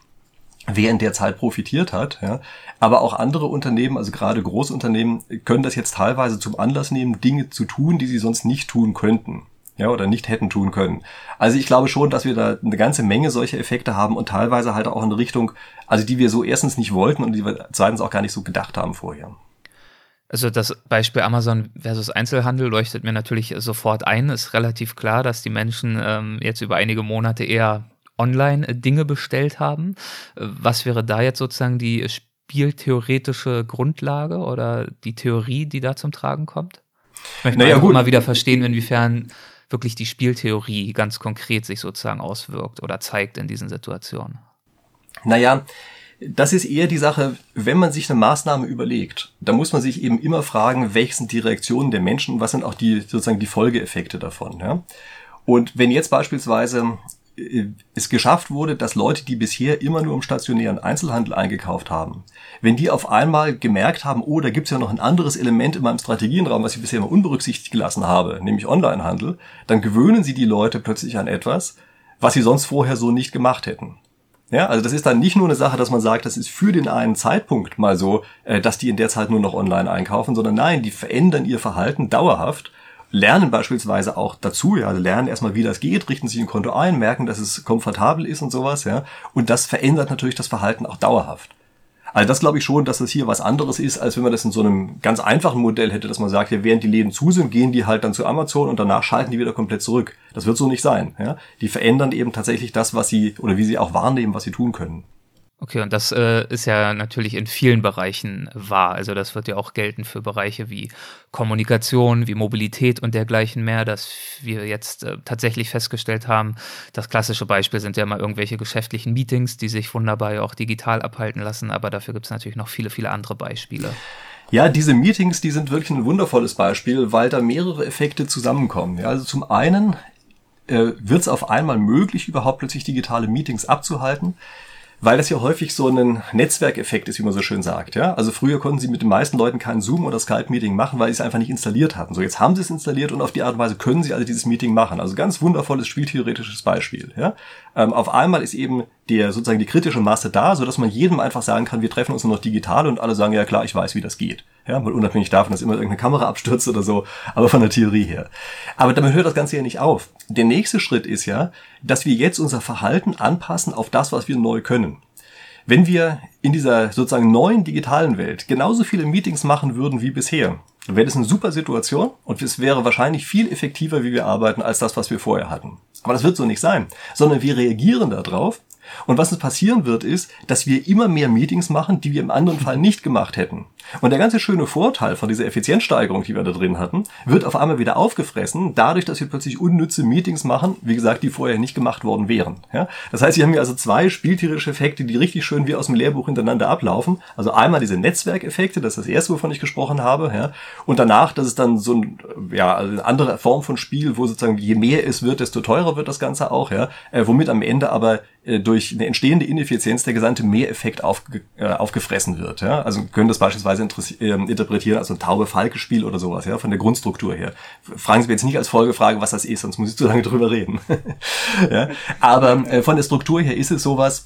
wer in der Zeit profitiert hat. Ja. Aber auch andere Unternehmen, also gerade Großunternehmen, können das jetzt teilweise zum Anlass nehmen, Dinge zu tun, die sie sonst nicht tun könnten. Ja, oder nicht hätten tun können. Also ich glaube schon, dass wir da eine ganze Menge solcher Effekte haben und teilweise halt auch in eine Richtung, also die wir so erstens nicht wollten und die wir zweitens auch gar nicht so gedacht haben vorher. Also das Beispiel Amazon versus Einzelhandel leuchtet mir natürlich sofort ein. Ist relativ klar, dass die Menschen ähm, jetzt über einige Monate eher online äh, Dinge bestellt haben. Äh, was wäre da jetzt sozusagen die spieltheoretische Grundlage oder die Theorie, die da zum Tragen kommt? Ich möchte naja, mal wieder verstehen, inwiefern wirklich die Spieltheorie ganz konkret sich sozusagen auswirkt oder zeigt in diesen Situationen. Naja, das ist eher die Sache, wenn man sich eine Maßnahme überlegt, da muss man sich eben immer fragen, welche sind die Reaktionen der Menschen, was sind auch die sozusagen die Folgeeffekte davon. Ja? Und wenn jetzt beispielsweise es geschafft wurde, dass Leute, die bisher immer nur im stationären Einzelhandel eingekauft haben, wenn die auf einmal gemerkt haben, oh, da gibt's ja noch ein anderes Element in meinem Strategienraum, was ich bisher immer unberücksichtigt gelassen habe, nämlich Onlinehandel, dann gewöhnen sie die Leute plötzlich an etwas, was sie sonst vorher so nicht gemacht hätten. Ja, also das ist dann nicht nur eine Sache, dass man sagt, das ist für den einen Zeitpunkt mal so, äh, dass die in der Zeit nur noch online einkaufen, sondern nein, die verändern ihr Verhalten dauerhaft, lernen beispielsweise auch dazu, ja, also lernen erstmal, wie das geht, richten sich ein Konto ein, merken, dass es komfortabel ist und sowas, ja, und das verändert natürlich das Verhalten auch dauerhaft. Also das glaube ich schon, dass das hier was anderes ist, als wenn man das in so einem ganz einfachen Modell hätte, dass man sagt, ja, während die Läden zu sind, gehen die halt dann zu Amazon und danach schalten die wieder komplett zurück. Das wird so nicht sein. Ja? Die verändern eben tatsächlich das, was sie oder wie sie auch wahrnehmen, was sie tun können. Okay, und das äh, ist ja natürlich in vielen Bereichen wahr. Also das wird ja auch gelten für Bereiche wie Kommunikation, wie Mobilität und dergleichen mehr, dass wir jetzt äh, tatsächlich festgestellt haben, das klassische Beispiel sind ja mal irgendwelche geschäftlichen Meetings, die sich wunderbar ja auch digital abhalten lassen, aber dafür gibt es natürlich noch viele, viele andere Beispiele. Ja, diese Meetings, die sind wirklich ein wundervolles Beispiel, weil da mehrere Effekte zusammenkommen. Ja, also zum einen äh, wird es auf einmal möglich, überhaupt plötzlich digitale Meetings abzuhalten weil das ja häufig so ein Netzwerkeffekt ist, wie man so schön sagt. Ja? Also früher konnten sie mit den meisten Leuten kein Zoom oder Skype-Meeting machen, weil sie es einfach nicht installiert hatten. So, jetzt haben sie es installiert und auf die Art und Weise können sie also dieses Meeting machen. Also ganz wundervolles spieltheoretisches Beispiel. Ja? Ähm, auf einmal ist eben der sozusagen die kritische Masse da, so dass man jedem einfach sagen kann, wir treffen uns nur noch digital und alle sagen, ja klar, ich weiß, wie das geht. Ja, mal unabhängig davon, dass immer irgendeine Kamera abstürzt oder so, aber von der Theorie her. Aber damit hört das Ganze ja nicht auf. Der nächste Schritt ist ja, dass wir jetzt unser Verhalten anpassen auf das, was wir neu können. Wenn wir in dieser sozusagen neuen digitalen Welt genauso viele Meetings machen würden wie bisher, wäre das eine super Situation und es wäre wahrscheinlich viel effektiver, wie wir arbeiten, als das, was wir vorher hatten. Aber das wird so nicht sein, sondern wir reagieren darauf und was passieren wird, ist, dass wir immer mehr Meetings machen, die wir im anderen Fall nicht gemacht hätten. Und der ganze schöne Vorteil von dieser Effizienzsteigerung, die wir da drin hatten, wird auf einmal wieder aufgefressen, dadurch, dass wir plötzlich unnütze Meetings machen, wie gesagt, die vorher nicht gemacht worden wären. Ja? Das heißt, wir haben hier also zwei spieltierische Effekte, die richtig schön wie aus dem Lehrbuch hintereinander ablaufen. Also einmal diese Netzwerkeffekte, das ist das erste, wovon ich gesprochen habe, ja? und danach, das ist dann so ein, ja, also eine andere Form von Spiel, wo sozusagen je mehr es wird, desto teurer wird das Ganze auch, ja? Äh, womit am Ende aber äh, durch eine entstehende Ineffizienz der gesamte Mehreffekt aufge, äh, aufgefressen wird. Ja? Also können das beispielsweise äh, interpretieren als ein Taube-Falke-Spiel oder sowas, ja, von der Grundstruktur her. Fragen Sie mir jetzt nicht als Folgefrage, was das ist, sonst muss ich zu lange drüber reden. ja? Aber äh, von der Struktur her ist es sowas,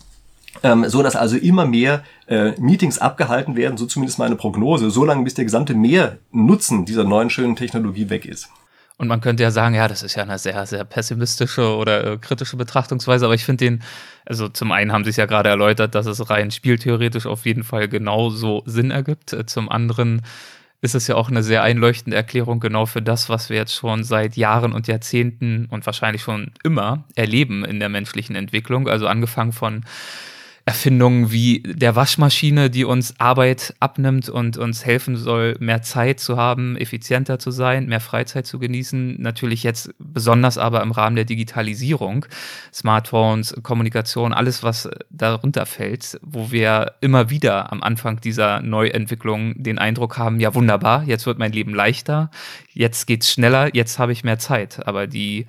ähm, so dass also immer mehr äh, Meetings abgehalten werden, so zumindest meine Prognose, so lange bis der gesamte Mehrnutzen dieser neuen schönen Technologie weg ist. Und man könnte ja sagen, ja, das ist ja eine sehr, sehr pessimistische oder äh, kritische Betrachtungsweise, aber ich finde den, also zum einen haben sie es ja gerade erläutert, dass es rein spieltheoretisch auf jeden Fall genauso Sinn ergibt. Äh, zum anderen ist es ja auch eine sehr einleuchtende Erklärung genau für das, was wir jetzt schon seit Jahren und Jahrzehnten und wahrscheinlich schon immer erleben in der menschlichen Entwicklung. Also angefangen von Erfindungen wie der Waschmaschine, die uns Arbeit abnimmt und uns helfen soll, mehr Zeit zu haben, effizienter zu sein, mehr Freizeit zu genießen. Natürlich jetzt besonders aber im Rahmen der Digitalisierung, Smartphones, Kommunikation, alles, was darunter fällt, wo wir immer wieder am Anfang dieser Neuentwicklung den Eindruck haben, ja wunderbar, jetzt wird mein Leben leichter, jetzt geht's schneller, jetzt habe ich mehr Zeit. Aber die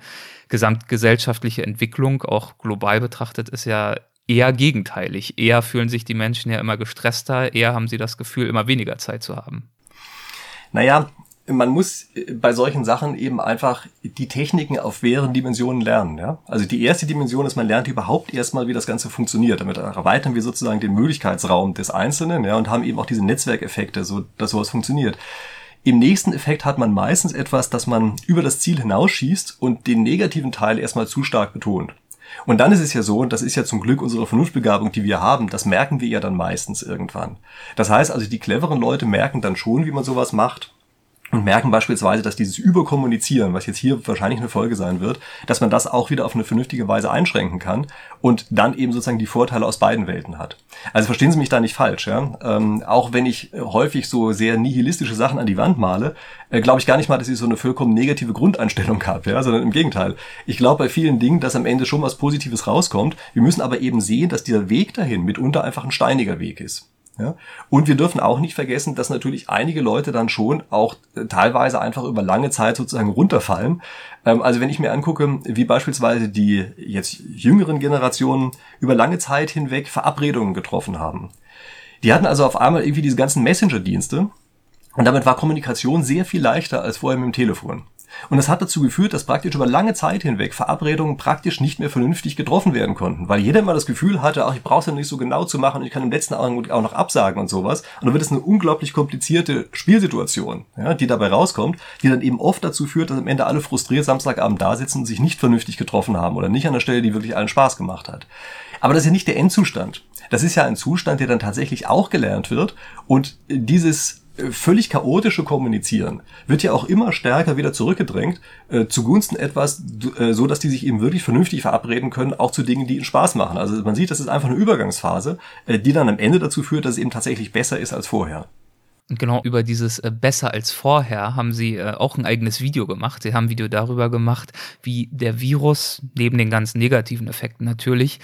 gesamtgesellschaftliche Entwicklung, auch global betrachtet, ist ja eher gegenteilig. Eher fühlen sich die Menschen ja immer gestresster, eher haben sie das Gefühl, immer weniger Zeit zu haben. Naja, man muss äh, bei solchen Sachen eben einfach die Techniken auf mehreren Dimensionen lernen. Ja? Also die erste Dimension ist, man lernt überhaupt erstmal, wie das Ganze funktioniert. Damit erweitern wir sozusagen den Möglichkeitsraum des Einzelnen ja, und haben eben auch diese Netzwerkeffekte, so dass sowas funktioniert. Im nächsten Effekt hat man meistens etwas, dass man über das Ziel hinausschießt und den negativen Teil erstmal zu stark betont. Und dann ist es ja so, und das ist ja zum Glück unsere Vernunftbegabung, die wir haben, das merken wir ja dann meistens irgendwann. Das heißt also, die cleveren Leute merken dann schon, wie man sowas macht und merken beispielsweise, dass dieses Überkommunizieren, was jetzt hier wahrscheinlich eine Folge sein wird, dass man das auch wieder auf eine vernünftige Weise einschränken kann und dann eben sozusagen die Vorteile aus beiden Welten hat. Also verstehen Sie mich da nicht falsch, ja. Ähm, auch wenn ich häufig so sehr nihilistische Sachen an die Wand male, äh, glaube ich gar nicht mal, dass ich so eine vollkommen negative Grundeinstellung habe, ja, sondern im Gegenteil. Ich glaube bei vielen Dingen, dass am Ende schon was Positives rauskommt. Wir müssen aber eben sehen, dass dieser Weg dahin mitunter einfach ein steiniger Weg ist. Ja? Und wir dürfen auch nicht vergessen, dass natürlich einige Leute dann schon auch äh, teilweise einfach über lange Zeit sozusagen runterfallen. Ähm, also wenn ich mir angucke, wie beispielsweise die jetzt jüngeren Generationen über lange Zeit hinweg Verabredungen getroffen haben. Die hatten also auf einmal irgendwie diese ganzen Messenger-Dienste und damit war Kommunikation sehr viel leichter als vorher mit dem Telefon. Und das hat dazu geführt, dass praktisch über lange Zeit hinweg Verabredungen praktisch nicht mehr vernünftig getroffen werden konnten, weil jeder immer das Gefühl hatte, ach, ich brauche es ja nicht so genau zu machen ich kann im letzten Augenblick auch noch absagen und sowas. Und dann wird es eine unglaublich komplizierte Spielsituation, ja, die dabei rauskommt, die dann eben oft dazu führt, dass am Ende alle frustriert Samstagabend da sitzen und sich nicht vernünftig getroffen haben oder nicht an der Stelle, die wirklich allen Spaß gemacht hat. Aber das ist ja nicht der Endzustand. Das ist ja ein Zustand, der dann tatsächlich auch gelernt wird und dieses völlig chaotische Kommunizieren wird ja auch immer stärker wieder zurückgedrängt äh, zugunsten etwas, äh, so dass die sich eben wirklich vernünftig verabreden können, auch zu Dingen, die ihnen Spaß machen. Also man sieht, das ist einfach eine Übergangsphase, äh, die dann am Ende dazu führt, dass es eben tatsächlich besser ist als vorher. Und genau über dieses äh, besser als vorher haben sie äh, auch ein eigenes Video gemacht. Sie haben ein Video darüber gemacht, wie der Virus, neben den ganz negativen Effekten natürlich,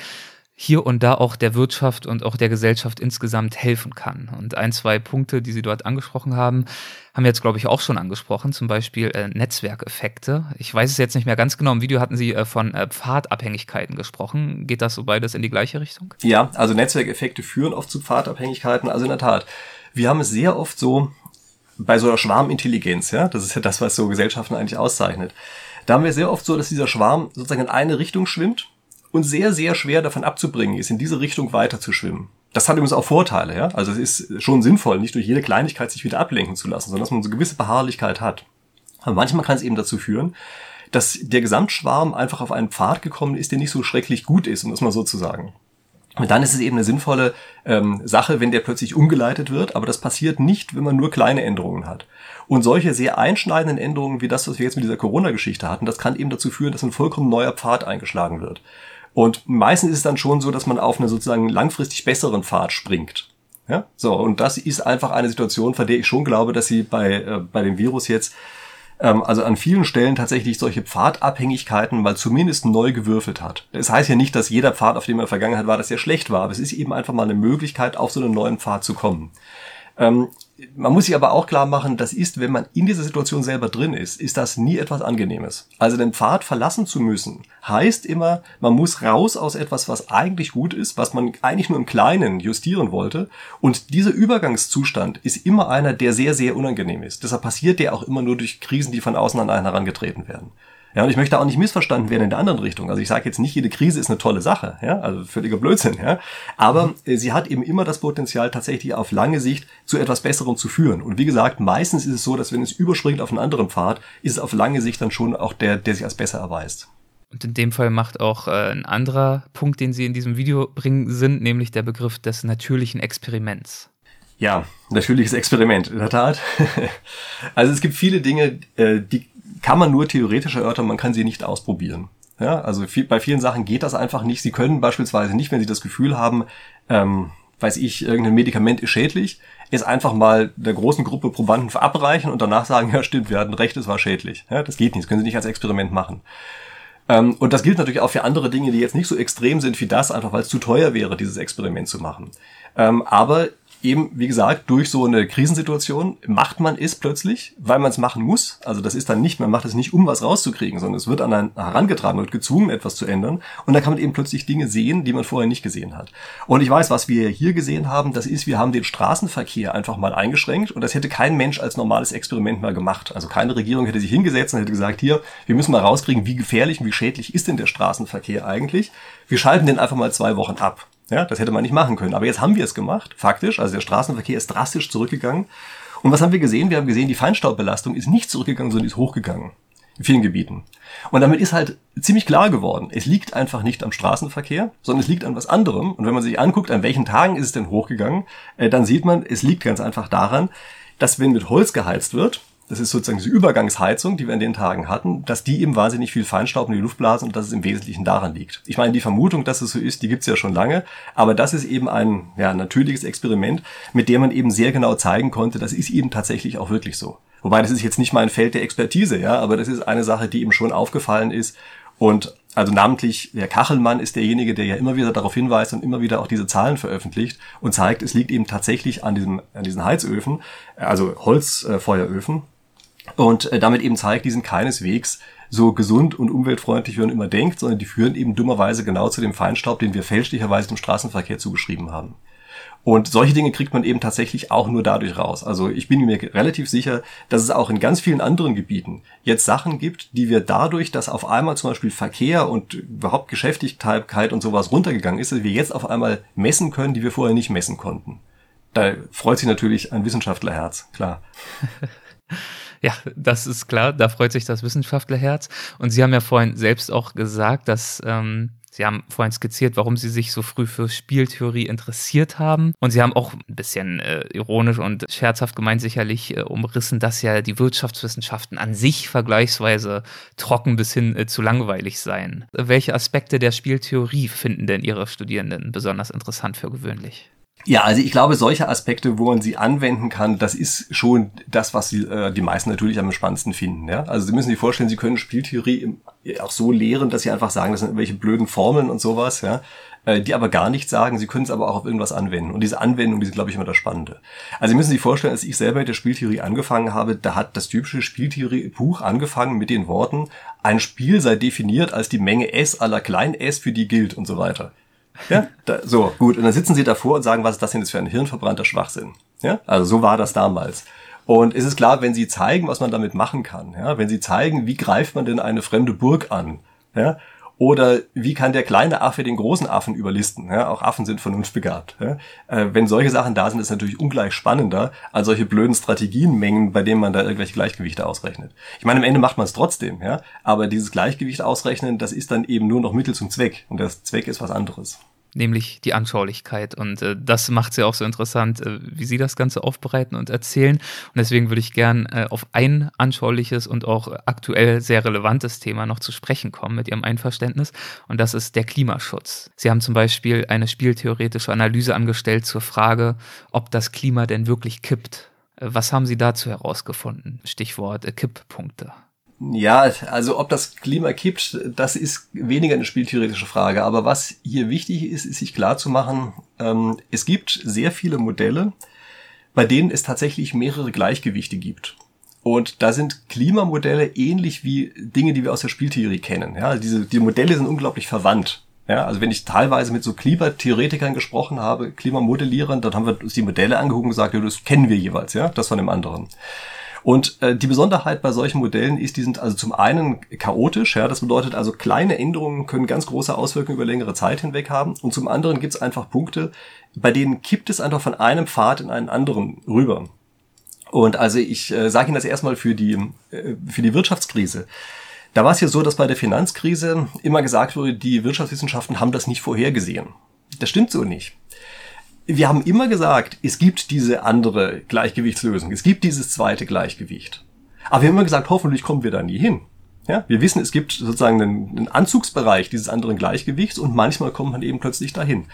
hier und da auch der Wirtschaft und auch der Gesellschaft insgesamt helfen kann. Und ein, zwei Punkte, die Sie dort angesprochen haben, haben wir jetzt, glaube ich, auch schon angesprochen, zum Beispiel äh, Netzwerkeffekte. Ich weiß es jetzt nicht mehr ganz genau. Im Video hatten Sie äh, von äh, Pfadabhängigkeiten gesprochen. Geht das so beides in die gleiche Richtung? Ja, also Netzwerkeffekte führen oft zu Pfadabhängigkeiten. Also in der Tat, wir haben es sehr oft so bei so einer Schwarmintelligenz, ja, das ist ja das, was so Gesellschaften eigentlich auszeichnet. Da haben wir sehr oft so, dass dieser Schwarm sozusagen in eine Richtung schwimmt und sehr, sehr schwer davon abzubringen ist, in diese Richtung weiter zu schwimmen. Das hat übrigens auch Vorteile, ja. Also es ist schon sinnvoll, nicht durch jede Kleinigkeit sich wieder ablenken zu lassen, sondern dass man so eine gewisse Beharrlichkeit hat. Aber manchmal kann es eben dazu führen, dass der Gesamtschwarm einfach auf einen Pfad gekommen ist, der nicht so schrecklich gut ist, um das mal so zu sagen. Und dann ist es eben eine sinnvolle ähm, Sache, wenn der plötzlich umgeleitet wird, aber das passiert nicht, wenn man nur kleine Änderungen hat. Und solche sehr einschneidenden Änderungen wie das, was wir jetzt mit dieser Corona-Geschichte hatten, das kann eben dazu führen, dass ein vollkommen neuer Pfad eingeschlagen wird. Und meistens ist es dann schon so, dass man auf einen sozusagen langfristig besseren Pfad springt. Ja, so, und das ist einfach eine Situation, von der ich schon glaube, dass sie bei, äh, bei dem Virus jetzt, ähm, also an vielen Stellen tatsächlich solche Pfadabhängigkeiten mal zumindest neu gewürfelt hat. Das heißt ja nicht, dass jeder Pfad, auf dem er in der Vergangenheit war, dass er schlecht war, aber es ist eben einfach mal eine Möglichkeit, auf so einen neuen Pfad zu kommen. Man muss sich aber auch klar machen, das ist, wenn man in dieser Situation selber drin ist, ist das nie etwas Angenehmes. Also den Pfad verlassen zu müssen, heißt immer, man muss raus aus etwas, was eigentlich gut ist, was man eigentlich nur im Kleinen justieren wollte. Und dieser Übergangszustand ist immer einer, der sehr, sehr unangenehm ist. Deshalb passiert der auch immer nur durch Krisen, die von außen an einen herangetreten werden. Ja, und ich möchte auch nicht missverstanden werden in der anderen Richtung. Also ich sage jetzt nicht, jede Krise ist eine tolle Sache, ja, also völliger Blödsinn, ja. Aber äh, sie hat eben immer das Potenzial, tatsächlich auf lange Sicht zu etwas Besserem zu führen. Und wie gesagt, meistens ist es so, dass wenn es überspringt auf einen anderen Pfad, ist es auf lange Sicht dann schon auch der, der sich als besser erweist. Und in dem Fall macht auch äh, ein anderer Punkt, den Sie in diesem Video bringen, Sinn, nämlich der Begriff des natürlichen Experiments. Ja, natürliches Experiment, in der Tat. also es gibt viele Dinge, äh, die kann man nur theoretisch erörtern, man kann sie nicht ausprobieren. Ja, also viel, bei vielen Sachen geht das einfach nicht. Sie können beispielsweise nicht, wenn Sie das Gefühl haben, ähm, weiß ich, irgendein Medikament ist schädlich, es einfach mal der großen Gruppe Probanden verabreichen und danach sagen, ja stimmt, wir hatten recht, es war schädlich. Ja, das geht nicht, das können Sie nicht als Experiment machen. Ähm, und das gilt natürlich auch für andere Dinge, die jetzt nicht so extrem sind wie das, einfach weil es zu teuer wäre, dieses Experiment zu machen. Ähm, aber eben, wie gesagt, durch so eine Krisensituation macht man es plötzlich, weil man es machen muss. Also das ist dann nicht, man macht es nicht, um was rauszukriegen, sondern es wird an einen herangetragen, wird gezwungen, etwas zu ändern. Und da kann man eben plötzlich Dinge sehen, die man vorher nicht gesehen hat. Und ich weiß, was wir hier gesehen haben, das ist, wir haben den Straßenverkehr einfach mal eingeschränkt und das hätte kein Mensch als normales Experiment mal gemacht. Also keine Regierung hätte sich hingesetzt und hätte gesagt, hier, wir müssen mal rauskriegen, wie gefährlich und wie schädlich ist denn der Straßenverkehr eigentlich. Wir schalten den einfach mal zwei Wochen ab. Ja, das hätte man nicht machen können. Aber jetzt haben wir es gemacht, faktisch. Also der Straßenverkehr ist drastisch zurückgegangen. Und was haben wir gesehen? Wir haben gesehen, die Feinstaubbelastung ist nicht zurückgegangen, sondern ist hochgegangen. in vielen Gebieten. Und damit ist halt ziemlich klar geworden, es liegt einfach nicht am Straßenverkehr, sondern es liegt an was anderem. Und wenn man sich anguckt, an welchen Tagen ist es denn hochgegangen, äh, dann sieht man, es liegt ganz einfach daran, dass wenn mit Holz geheizt wird, das ist sozusagen diese Übergangsheizung, die wir in den Tagen hatten, dass die eben wahnsinnig viel Feinstaub in die Luft blasen und dass es im Wesentlichen daran liegt. Ich meine, die Vermutung, dass es so ist, die gibt's ja schon lange, aber das ist eben ein ja, natürliches Experiment, mit dem man eben sehr genau zeigen konnte, das ist eben tatsächlich auch wirklich so. Wobei das ist jetzt nicht mein Feld der Expertise, ja, aber das ist eine Sache, die ihm schon aufgefallen ist. Und also namentlich der Kachelmann ist derjenige, der ja immer wieder darauf hinweist und immer wieder auch diese Zahlen veröffentlicht und zeigt, es liegt eben tatsächlich an diesem, an diesen Heizöfen, also Holzfeueröfen. Und äh, damit eben zeigt, die sind keineswegs so gesund und umweltfreundlich, wie man immer denkt, sondern die führen eben dummerweise genau zu dem Feinstaub, den wir fälschlicherweise dem Straßenverkehr zugeschrieben haben. Und solche Dinge kriegt man eben tatsächlich auch nur dadurch raus. Also ich bin mir relativ sicher, dass es auch in ganz vielen anderen Gebieten jetzt Sachen gibt, die wir dadurch, dass auf einmal zum Beispiel Verkehr und überhaupt Geschäftigkeit und sowas runtergegangen ist, dass wir jetzt auf einmal messen können, die wir vorher nicht messen konnten. Da freut sich natürlich ein Wissenschaftlerherz, klar. Ja, das ist klar, da freut sich das Wissenschaftlerherz. Und Sie haben ja vorhin selbst auch gesagt, dass ähm, Sie haben vorhin skizziert, warum Sie sich so früh für Spieltheorie interessiert haben. Und Sie haben auch ein bisschen äh, ironisch und scherzhaft gemeint sicherlich äh, umrissen, dass ja die Wirtschaftswissenschaften an sich vergleichsweise trocken bis hin äh, zu langweilig seien. Welche Aspekte der Spieltheorie finden denn Ihre Studierenden besonders interessant für gewöhnlich? Ja, also ich glaube, solche Aspekte, wo man sie anwenden kann, das ist schon das, was sie, äh, die meisten natürlich am spannendsten finden. Ja? Also Sie müssen sich vorstellen, Sie können Spieltheorie im, auch so lehren, dass Sie einfach sagen, das sind irgendwelche blöden Formeln und sowas, ja, äh, die aber gar nichts sagen. Sie können es aber auch auf irgendwas anwenden. Und diese Anwendung, die ist, glaube ich, immer das Spannende. Also Sie müssen sich vorstellen, als ich selber mit der Spieltheorie angefangen habe, da hat das typische Spieltheorie-Buch angefangen mit den Worten, ein Spiel sei definiert als die Menge S aller klein s, für die gilt und so weiter. Ja, da, so, gut. Und dann sitzen sie davor und sagen, was ist das denn jetzt für ein hirnverbrannter Schwachsinn? Ja, also so war das damals. Und es ist klar, wenn sie zeigen, was man damit machen kann, ja, wenn sie zeigen, wie greift man denn eine fremde Burg an, ja, oder wie kann der kleine Affe den großen Affen überlisten? Ja, auch Affen sind vernunftbegabt. Ja. Äh, wenn solche Sachen da sind, ist natürlich ungleich spannender als solche blöden Strategienmengen, bei denen man da irgendwelche Gleichgewichte ausrechnet. Ich meine, am Ende macht man es trotzdem, ja. Aber dieses Gleichgewicht ausrechnen, das ist dann eben nur noch Mittel zum Zweck. Und das Zweck ist was anderes nämlich die Anschaulichkeit. Und äh, das macht es ja auch so interessant, äh, wie Sie das Ganze aufbereiten und erzählen. Und deswegen würde ich gern äh, auf ein anschauliches und auch aktuell sehr relevantes Thema noch zu sprechen kommen mit Ihrem Einverständnis. Und das ist der Klimaschutz. Sie haben zum Beispiel eine spieltheoretische Analyse angestellt zur Frage, ob das Klima denn wirklich kippt. Äh, was haben Sie dazu herausgefunden? Stichwort äh, Kipppunkte. Ja, also ob das Klima kippt, das ist weniger eine spieltheoretische Frage. Aber was hier wichtig ist, ist sich klar zu machen, ähm, es gibt sehr viele Modelle, bei denen es tatsächlich mehrere Gleichgewichte gibt. Und da sind Klimamodelle ähnlich wie Dinge, die wir aus der Spieltheorie kennen. Ja, diese, die Modelle sind unglaublich verwandt. Ja, also wenn ich teilweise mit so Klimatheoretikern gesprochen habe, Klimamodellierern, dann haben wir uns die Modelle angeguckt und gesagt, ja, das kennen wir jeweils, ja, das von dem anderen. Und äh, die Besonderheit bei solchen Modellen ist, die sind also zum einen chaotisch, ja, das bedeutet also kleine Änderungen können ganz große Auswirkungen über längere Zeit hinweg haben und zum anderen gibt es einfach Punkte, bei denen kippt es einfach von einem Pfad in einen anderen rüber. Und also ich äh, sage Ihnen das erstmal für die, äh, für die Wirtschaftskrise. Da war es ja so, dass bei der Finanzkrise immer gesagt wurde, die Wirtschaftswissenschaften haben das nicht vorhergesehen. Das stimmt so nicht wir haben immer gesagt, es gibt diese andere Gleichgewichtslösung, es gibt dieses zweite Gleichgewicht. Aber wir haben immer gesagt, hoffentlich kommen wir da nie hin. Ja, wir wissen, es gibt sozusagen einen, einen Anzugsbereich dieses anderen Gleichgewichts und manchmal kommt man eben plötzlich dahin.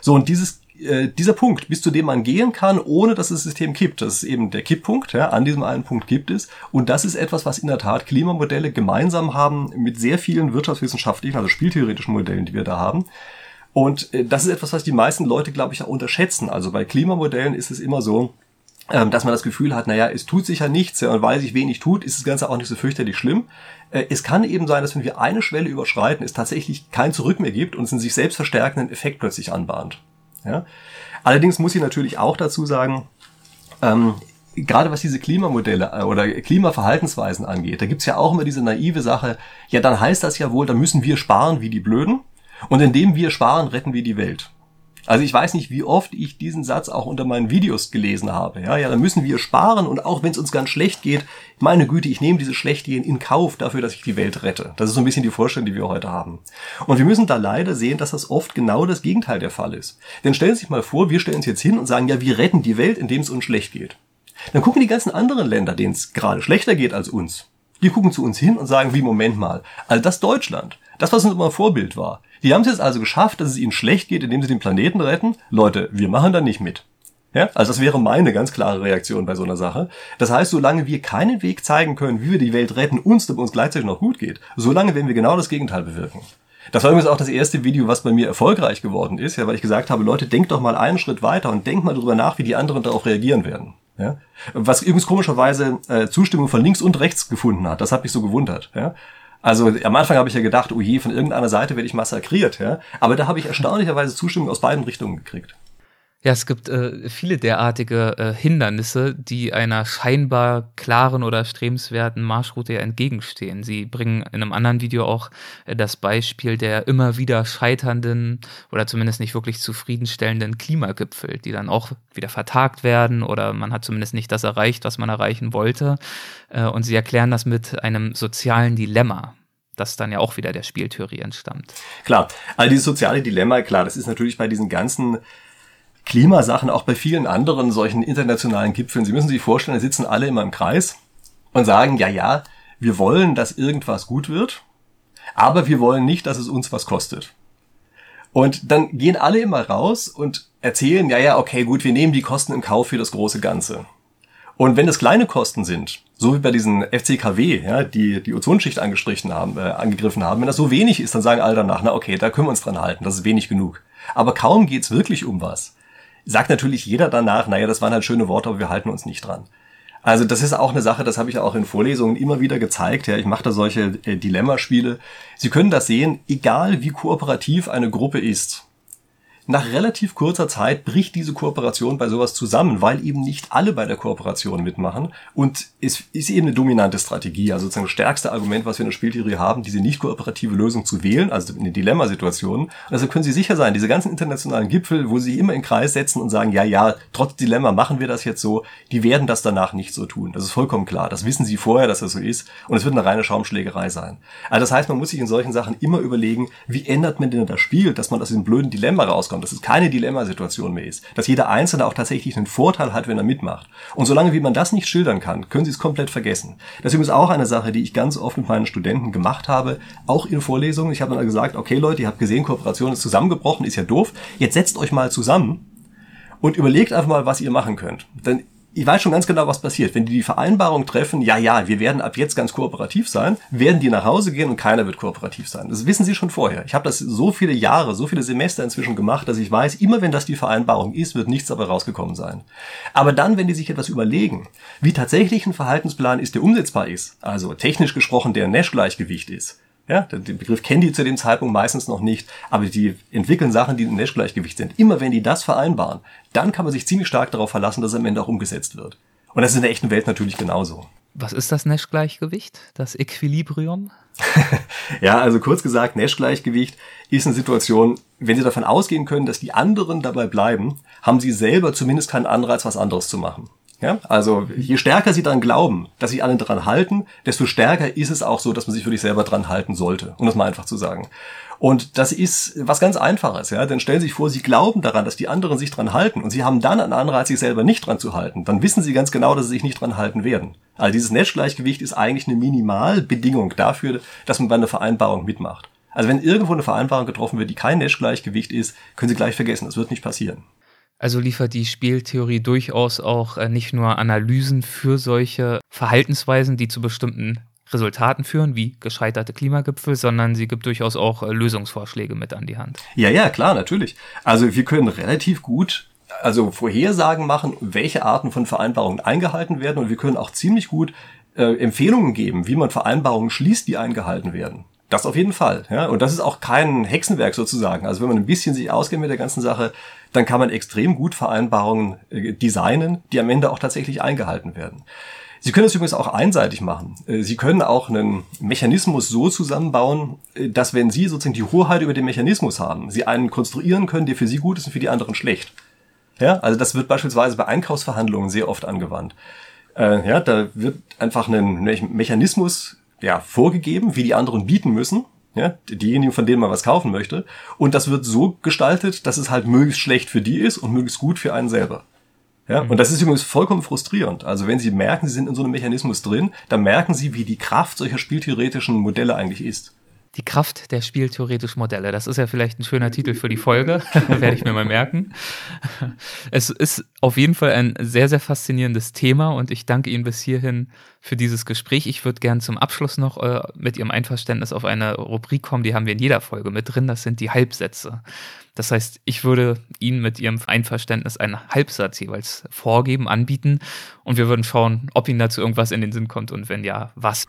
So, und dieses, äh, dieser Punkt, bis zu dem man gehen kann, ohne dass das System kippt, das ist eben der Kipppunkt, ja, an diesem einen Punkt gibt es. Und das ist etwas, was in der Tat Klimamodelle gemeinsam haben mit sehr vielen wirtschaftswissenschaftlichen, also spieltheoretischen Modellen, die wir da haben. Und äh, das ist etwas, was die meisten Leute, glaube ich, auch unterschätzen. Also bei Klimamodellen ist es immer so, ähm, dass man das Gefühl hat, naja, es tut sich ja nichts, ja, und weil sich wenig tut, ist das Ganze auch nicht so fürchterlich schlimm. Äh, es kann eben sein, dass wenn wir eine Schwelle überschreiten, es tatsächlich kein Zurück mehr gibt und es einen sich selbst verstärkenden Effekt plötzlich anbahnt. Ja? Allerdings muss ich natürlich auch dazu sagen, ähm, gerade was diese Klimamodelle äh, oder Klimaverhaltensweisen angeht, da gibt's ja auch immer diese naive Sache, ja, dann heißt das ja wohl, dann müssen wir sparen wie die Blöden. Und indem wir sparen, retten wir die Welt. Also ich weiß nicht, wie oft ich diesen Satz auch unter meinen Videos gelesen habe. Ja, ja, dann müssen wir sparen und auch wenn es uns ganz schlecht geht, meine Güte, ich nehme diese Schlechtgehen in Kauf dafür, dass ich die Welt rette. Das ist so ein bisschen die Vorstellung, die wir heute haben. Und wir müssen da leider sehen, dass das oft genau das Gegenteil der Fall ist. Denn stellen Sie sich mal vor, wir stellen uns jetzt hin und sagen, ja, wir retten die Welt, indem es uns schlecht geht. Dann gucken die ganzen anderen Länder, denen es gerade schlechter geht als uns. Die gucken zu uns hin und sagen, wie, Moment mal, also das Deutschland, das, was uns immer Vorbild war, die haben es jetzt also geschafft, dass es ihnen schlecht geht, indem sie den Planeten retten. Leute, wir machen da nicht mit. Ja, also das wäre meine ganz klare Reaktion bei so einer Sache. Das heißt, solange wir keinen Weg zeigen können, wie wir die Welt retten, uns, damit uns gleichzeitig noch gut geht, solange werden wir genau das Gegenteil bewirken. Das war übrigens auch das erste Video, was bei mir erfolgreich geworden ist, ja, weil ich gesagt habe, Leute, denkt doch mal einen Schritt weiter und denkt mal darüber nach, wie die anderen darauf reagieren werden. Ja? Was übrigens komischerweise äh, Zustimmung von links und rechts gefunden hat. Das hat mich so gewundert. Ja? Also am Anfang habe ich ja gedacht, oh je, von irgendeiner Seite werde ich massakriert, ja. Aber da habe ich erstaunlicherweise Zustimmung aus beiden Richtungen gekriegt. Ja, es gibt äh, viele derartige äh, Hindernisse, die einer scheinbar klaren oder strebenswerten Marschroute ja entgegenstehen. Sie bringen in einem anderen Video auch äh, das Beispiel der immer wieder scheiternden oder zumindest nicht wirklich zufriedenstellenden Klimagipfel, die dann auch wieder vertagt werden oder man hat zumindest nicht das erreicht, was man erreichen wollte. Äh, und sie erklären das mit einem sozialen Dilemma das dann ja auch wieder der Spieltheorie entstammt. Klar, all dieses soziale Dilemma, klar, das ist natürlich bei diesen ganzen Klimasachen, auch bei vielen anderen solchen internationalen Gipfeln. Sie müssen sich vorstellen, da sitzen alle immer im Kreis und sagen, ja, ja, wir wollen, dass irgendwas gut wird, aber wir wollen nicht, dass es uns was kostet. Und dann gehen alle immer raus und erzählen, ja, ja, okay, gut, wir nehmen die Kosten in Kauf für das große Ganze. Und wenn es kleine Kosten sind, so wie bei diesen FCKW, ja, die die Ozonschicht angestrichen haben, äh, angegriffen haben, wenn das so wenig ist, dann sagen alle danach, na okay, da können wir uns dran halten, das ist wenig genug. Aber kaum geht's wirklich um was sagt natürlich jeder danach, naja, das waren halt schöne Worte, aber wir halten uns nicht dran. Also das ist auch eine Sache, das habe ich auch in Vorlesungen immer wieder gezeigt. Ja, ich mache da solche äh, Dilemmaspiele. Sie können das sehen, egal wie kooperativ eine Gruppe ist nach relativ kurzer Zeit bricht diese Kooperation bei sowas zusammen, weil eben nicht alle bei der Kooperation mitmachen. Und es ist eben eine dominante Strategie, also sozusagen das stärkste Argument, was wir in der Spieltheorie haben, diese nicht kooperative Lösung zu wählen, also in den Dilemmasituationen. Also können Sie sicher sein, diese ganzen internationalen Gipfel, wo Sie immer in Kreis setzen und sagen, ja, ja, trotz Dilemma machen wir das jetzt so, die werden das danach nicht so tun. Das ist vollkommen klar. Das wissen Sie vorher, dass das so ist. Und es wird eine reine Schaumschlägerei sein. Also das heißt, man muss sich in solchen Sachen immer überlegen, wie ändert man denn das Spiel, dass man aus diesem blöden Dilemma rauskommt kommt, dass es keine Dilemmasituation mehr ist, dass jeder Einzelne auch tatsächlich einen Vorteil hat, wenn er mitmacht. Und solange wie man das nicht schildern kann, können Sie es komplett vergessen. Das ist übrigens auch eine Sache, die ich ganz oft mit meinen Studenten gemacht habe, auch in Vorlesungen. Ich habe dann gesagt, okay Leute, ihr habt gesehen, Kooperation ist zusammengebrochen, ist ja doof. Jetzt setzt euch mal zusammen und überlegt einfach mal, was ihr machen könnt. Denn ich weiß schon ganz genau, was passiert. Wenn die die Vereinbarung treffen, ja, ja, wir werden ab jetzt ganz kooperativ sein, werden die nach Hause gehen und keiner wird kooperativ sein. Das wissen sie schon vorher. Ich habe das so viele Jahre, so viele Semester inzwischen gemacht, dass ich weiß, immer wenn das die Vereinbarung ist, wird nichts dabei rausgekommen sein. Aber dann, wenn die sich etwas überlegen, wie tatsächlich ein Verhaltensplan ist, der umsetzbar ist, also technisch gesprochen der Nash-Gleichgewicht ist, ja, den Begriff kennen die zu dem Zeitpunkt meistens noch nicht, aber die entwickeln Sachen, die in Nash-Gleichgewicht sind. Immer wenn die das vereinbaren, dann kann man sich ziemlich stark darauf verlassen, dass es am Ende auch umgesetzt wird. Und das ist in der echten Welt natürlich genauso. Was ist das Nash-Gleichgewicht? Das Equilibrium? ja, also kurz gesagt, Nash-Gleichgewicht ist eine Situation, wenn Sie davon ausgehen können, dass die anderen dabei bleiben, haben Sie selber zumindest keinen Anreiz, was anderes zu machen. Ja, also je stärker sie daran glauben, dass sich alle dran halten, desto stärker ist es auch so, dass man sich wirklich selber dran halten sollte, um das mal einfach zu sagen. Und das ist was ganz Einfaches, ja. Denn stellen Sie sich vor, Sie glauben daran, dass die anderen sich dran halten und Sie haben dann einen Anreiz, sich selber nicht dran zu halten. Dann wissen Sie ganz genau, dass Sie sich nicht dran halten werden. Also dieses Netzgleichgewicht ist eigentlich eine Minimalbedingung dafür, dass man bei einer Vereinbarung mitmacht. Also wenn irgendwo eine Vereinbarung getroffen wird, die kein Netzgleichgewicht ist, können Sie gleich vergessen, das wird nicht passieren. Also liefert die Spieltheorie durchaus auch äh, nicht nur Analysen für solche Verhaltensweisen, die zu bestimmten Resultaten führen, wie gescheiterte Klimagipfel, sondern sie gibt durchaus auch äh, Lösungsvorschläge mit an die Hand. Ja, ja, klar, natürlich. Also wir können relativ gut also Vorhersagen machen, welche Arten von Vereinbarungen eingehalten werden und wir können auch ziemlich gut äh, Empfehlungen geben, wie man Vereinbarungen schließt, die eingehalten werden. Das auf jeden Fall. Ja? Und das ist auch kein Hexenwerk sozusagen. Also wenn man ein bisschen sich auskennt mit der ganzen Sache, dann kann man extrem gut Vereinbarungen äh, designen, die am Ende auch tatsächlich eingehalten werden. Sie können es übrigens auch einseitig machen. Äh, Sie können auch einen Mechanismus so zusammenbauen, äh, dass wenn Sie sozusagen die Hoheit über den Mechanismus haben, Sie einen konstruieren können, der für Sie gut ist und für die anderen schlecht. Ja, also das wird beispielsweise bei Einkaufsverhandlungen sehr oft angewandt. Ja, da wird einfach ein Mechanismus ja, vorgegeben, wie die anderen bieten müssen. Ja, diejenigen, von denen man was kaufen möchte. Und das wird so gestaltet, dass es halt möglichst schlecht für die ist und möglichst gut für einen selber. Ja, mhm. und das ist übrigens vollkommen frustrierend. Also wenn Sie merken, Sie sind in so einem Mechanismus drin, dann merken Sie, wie die Kraft solcher spieltheoretischen Modelle eigentlich ist. Die Kraft der spieltheoretischen Modelle. Das ist ja vielleicht ein schöner Titel für die Folge. Werde ich mir mal merken. Es ist auf jeden Fall ein sehr, sehr faszinierendes Thema und ich danke Ihnen bis hierhin für dieses Gespräch. Ich würde gern zum Abschluss noch äh, mit Ihrem Einverständnis auf eine Rubrik kommen, die haben wir in jeder Folge mit drin. Das sind die Halbsätze. Das heißt, ich würde Ihnen mit Ihrem Einverständnis einen Halbsatz jeweils vorgeben, anbieten und wir würden schauen, ob Ihnen dazu irgendwas in den Sinn kommt und wenn ja, was.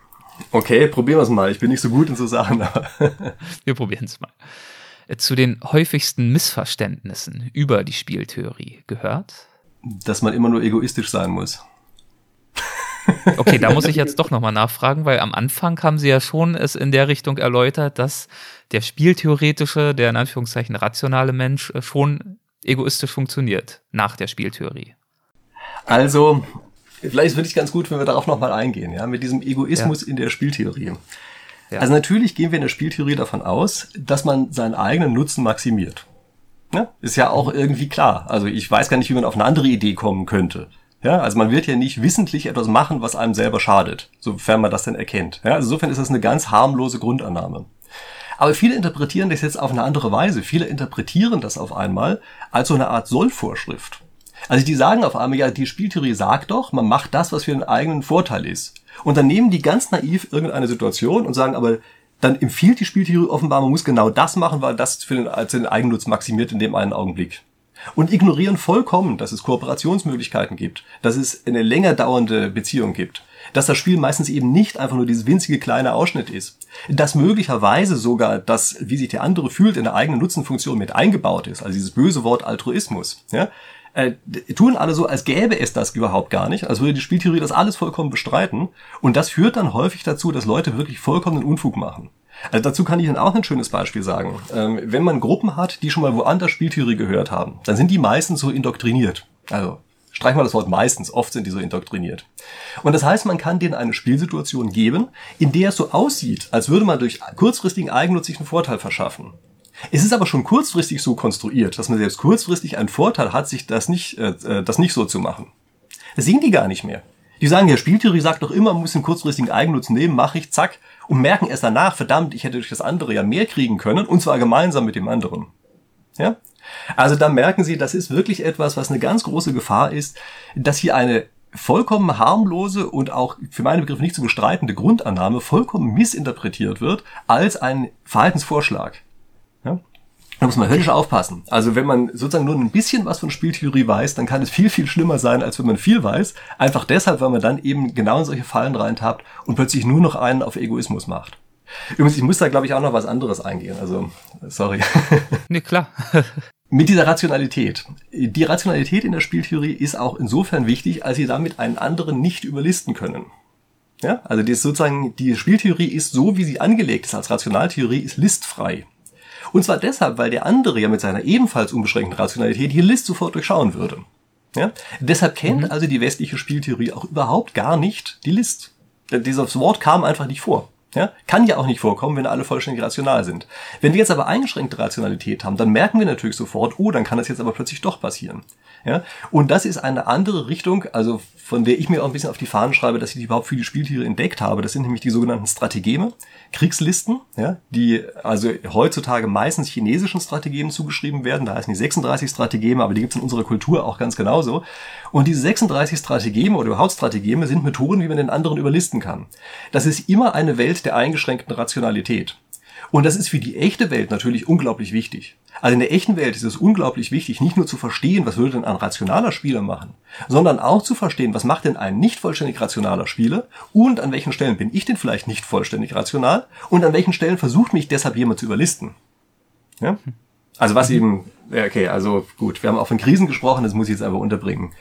Okay, probieren wir es mal. Ich bin nicht so gut in so Sachen. wir probieren es mal. Zu den häufigsten Missverständnissen über die Spieltheorie gehört? Dass man immer nur egoistisch sein muss. Okay, da muss ich jetzt doch nochmal nachfragen, weil am Anfang haben Sie ja schon es in der Richtung erläutert, dass der spieltheoretische, der in Anführungszeichen rationale Mensch äh, schon egoistisch funktioniert nach der Spieltheorie. Also, Vielleicht würde ich ganz gut, wenn wir darauf nochmal eingehen, ja, mit diesem Egoismus ja. in der Spieltheorie. Ja. Also natürlich gehen wir in der Spieltheorie davon aus, dass man seinen eigenen Nutzen maximiert. Ja, ist ja auch irgendwie klar. Also ich weiß gar nicht, wie man auf eine andere Idee kommen könnte. Ja, also man wird ja nicht wissentlich etwas machen, was einem selber schadet, sofern man das denn erkennt. Ja, also insofern ist das eine ganz harmlose Grundannahme. Aber viele interpretieren das jetzt auf eine andere Weise. Viele interpretieren das auf einmal als so eine Art Sollvorschrift. Also die sagen auf einmal, ja, die Spieltheorie sagt doch, man macht das, was für den eigenen Vorteil ist. Und dann nehmen die ganz naiv irgendeine Situation und sagen, aber dann empfiehlt die Spieltheorie offenbar, man muss genau das machen, weil das für den, als den Eigennutz maximiert in dem einen Augenblick. Und ignorieren vollkommen, dass es Kooperationsmöglichkeiten gibt, dass es eine länger dauernde Beziehung gibt, dass das Spiel meistens eben nicht einfach nur dieses winzige kleine Ausschnitt ist, dass möglicherweise sogar das, wie sich der andere fühlt, in der eigenen Nutzenfunktion mit eingebaut ist, also dieses böse Wort Altruismus, ja, äh, tun alle so, als gäbe es das überhaupt gar nicht, als würde die Spieltheorie das alles vollkommen bestreiten. Und das führt dann häufig dazu, dass Leute wirklich vollkommenen Unfug machen. Also dazu kann ich Ihnen auch ein schönes Beispiel sagen. Ähm, wenn man Gruppen hat, die schon mal woanders Spieltheorie gehört haben, dann sind die meistens so indoktriniert. Also streich mal das Wort meistens, oft sind die so indoktriniert. Und das heißt, man kann denen eine Spielsituation geben, in der es so aussieht, als würde man durch kurzfristigen eigennützigen Vorteil verschaffen. Es ist aber schon kurzfristig so konstruiert, dass man selbst kurzfristig einen Vorteil hat, sich das nicht, äh, äh, das nicht so zu machen. Das sehen die gar nicht mehr. Die sagen, ja, Spieltheorie sagt doch immer, man muss den kurzfristigen Eigennutzen nehmen, mache ich, zack, und merken erst danach, verdammt, ich hätte durch das andere ja mehr kriegen können, und zwar gemeinsam mit dem anderen. Ja? Also da merken Sie, das ist wirklich etwas, was eine ganz große Gefahr ist, dass hier eine vollkommen harmlose und auch für meine Begriffe nicht zu bestreitende Grundannahme vollkommen missinterpretiert wird als ein Verhaltensvorschlag. Ja? Da muss man höllisch aufpassen. Also wenn man sozusagen nur ein bisschen was von Spieltheorie weiß, dann kann es viel, viel schlimmer sein, als wenn man viel weiß. Einfach deshalb, weil man dann eben genau in solche Fallen reintappt und plötzlich nur noch einen auf Egoismus macht. Übrigens, ich muss da, glaube ich, auch noch was anderes eingehen. Also, sorry. Nee, klar. Mit dieser Rationalität. Die Rationalität in der Spieltheorie ist auch insofern wichtig, als sie damit einen anderen nicht überlisten können. Ja, also die ist sozusagen, die Spieltheorie ist so, wie sie angelegt ist als Rationaltheorie, ist listfrei. Und zwar deshalb, weil der andere ja mit seiner ebenfalls unbeschränkten Rationalität die List sofort durchschauen würde. Ja? Deshalb kennt mhm. also die westliche Spieltheorie auch überhaupt gar nicht die List. Dieses Wort kam einfach nicht vor. Ja? Kann ja auch nicht vorkommen, wenn alle vollständig rational sind. Wenn wir jetzt aber eingeschränkte Rationalität haben, dann merken wir natürlich sofort, oh, dann kann das jetzt aber plötzlich doch passieren. Ja? Und das ist eine andere Richtung, also von der ich mir auch ein bisschen auf die Fahnen schreibe, dass ich die überhaupt die Spieltiere entdeckt habe. Das sind nämlich die sogenannten Strategeme, Kriegslisten, ja, die also heutzutage meistens chinesischen Strategien zugeschrieben werden. Da heißen die 36 Strategeme, aber die gibt es in unserer Kultur auch ganz genauso. Und diese 36 Strategeme oder überhaupt Strategeme sind Methoden, wie man den anderen überlisten kann. Das ist immer eine Welt der eingeschränkten Rationalität. Und das ist für die echte Welt natürlich unglaublich wichtig. Also in der echten Welt ist es unglaublich wichtig, nicht nur zu verstehen, was würde denn ein rationaler Spieler machen, sondern auch zu verstehen, was macht denn ein nicht vollständig rationaler Spieler und an welchen Stellen bin ich denn vielleicht nicht vollständig rational und an welchen Stellen versucht mich deshalb jemand zu überlisten. Ja? Also was eben, okay, also gut, wir haben auch von Krisen gesprochen, das muss ich jetzt einfach unterbringen.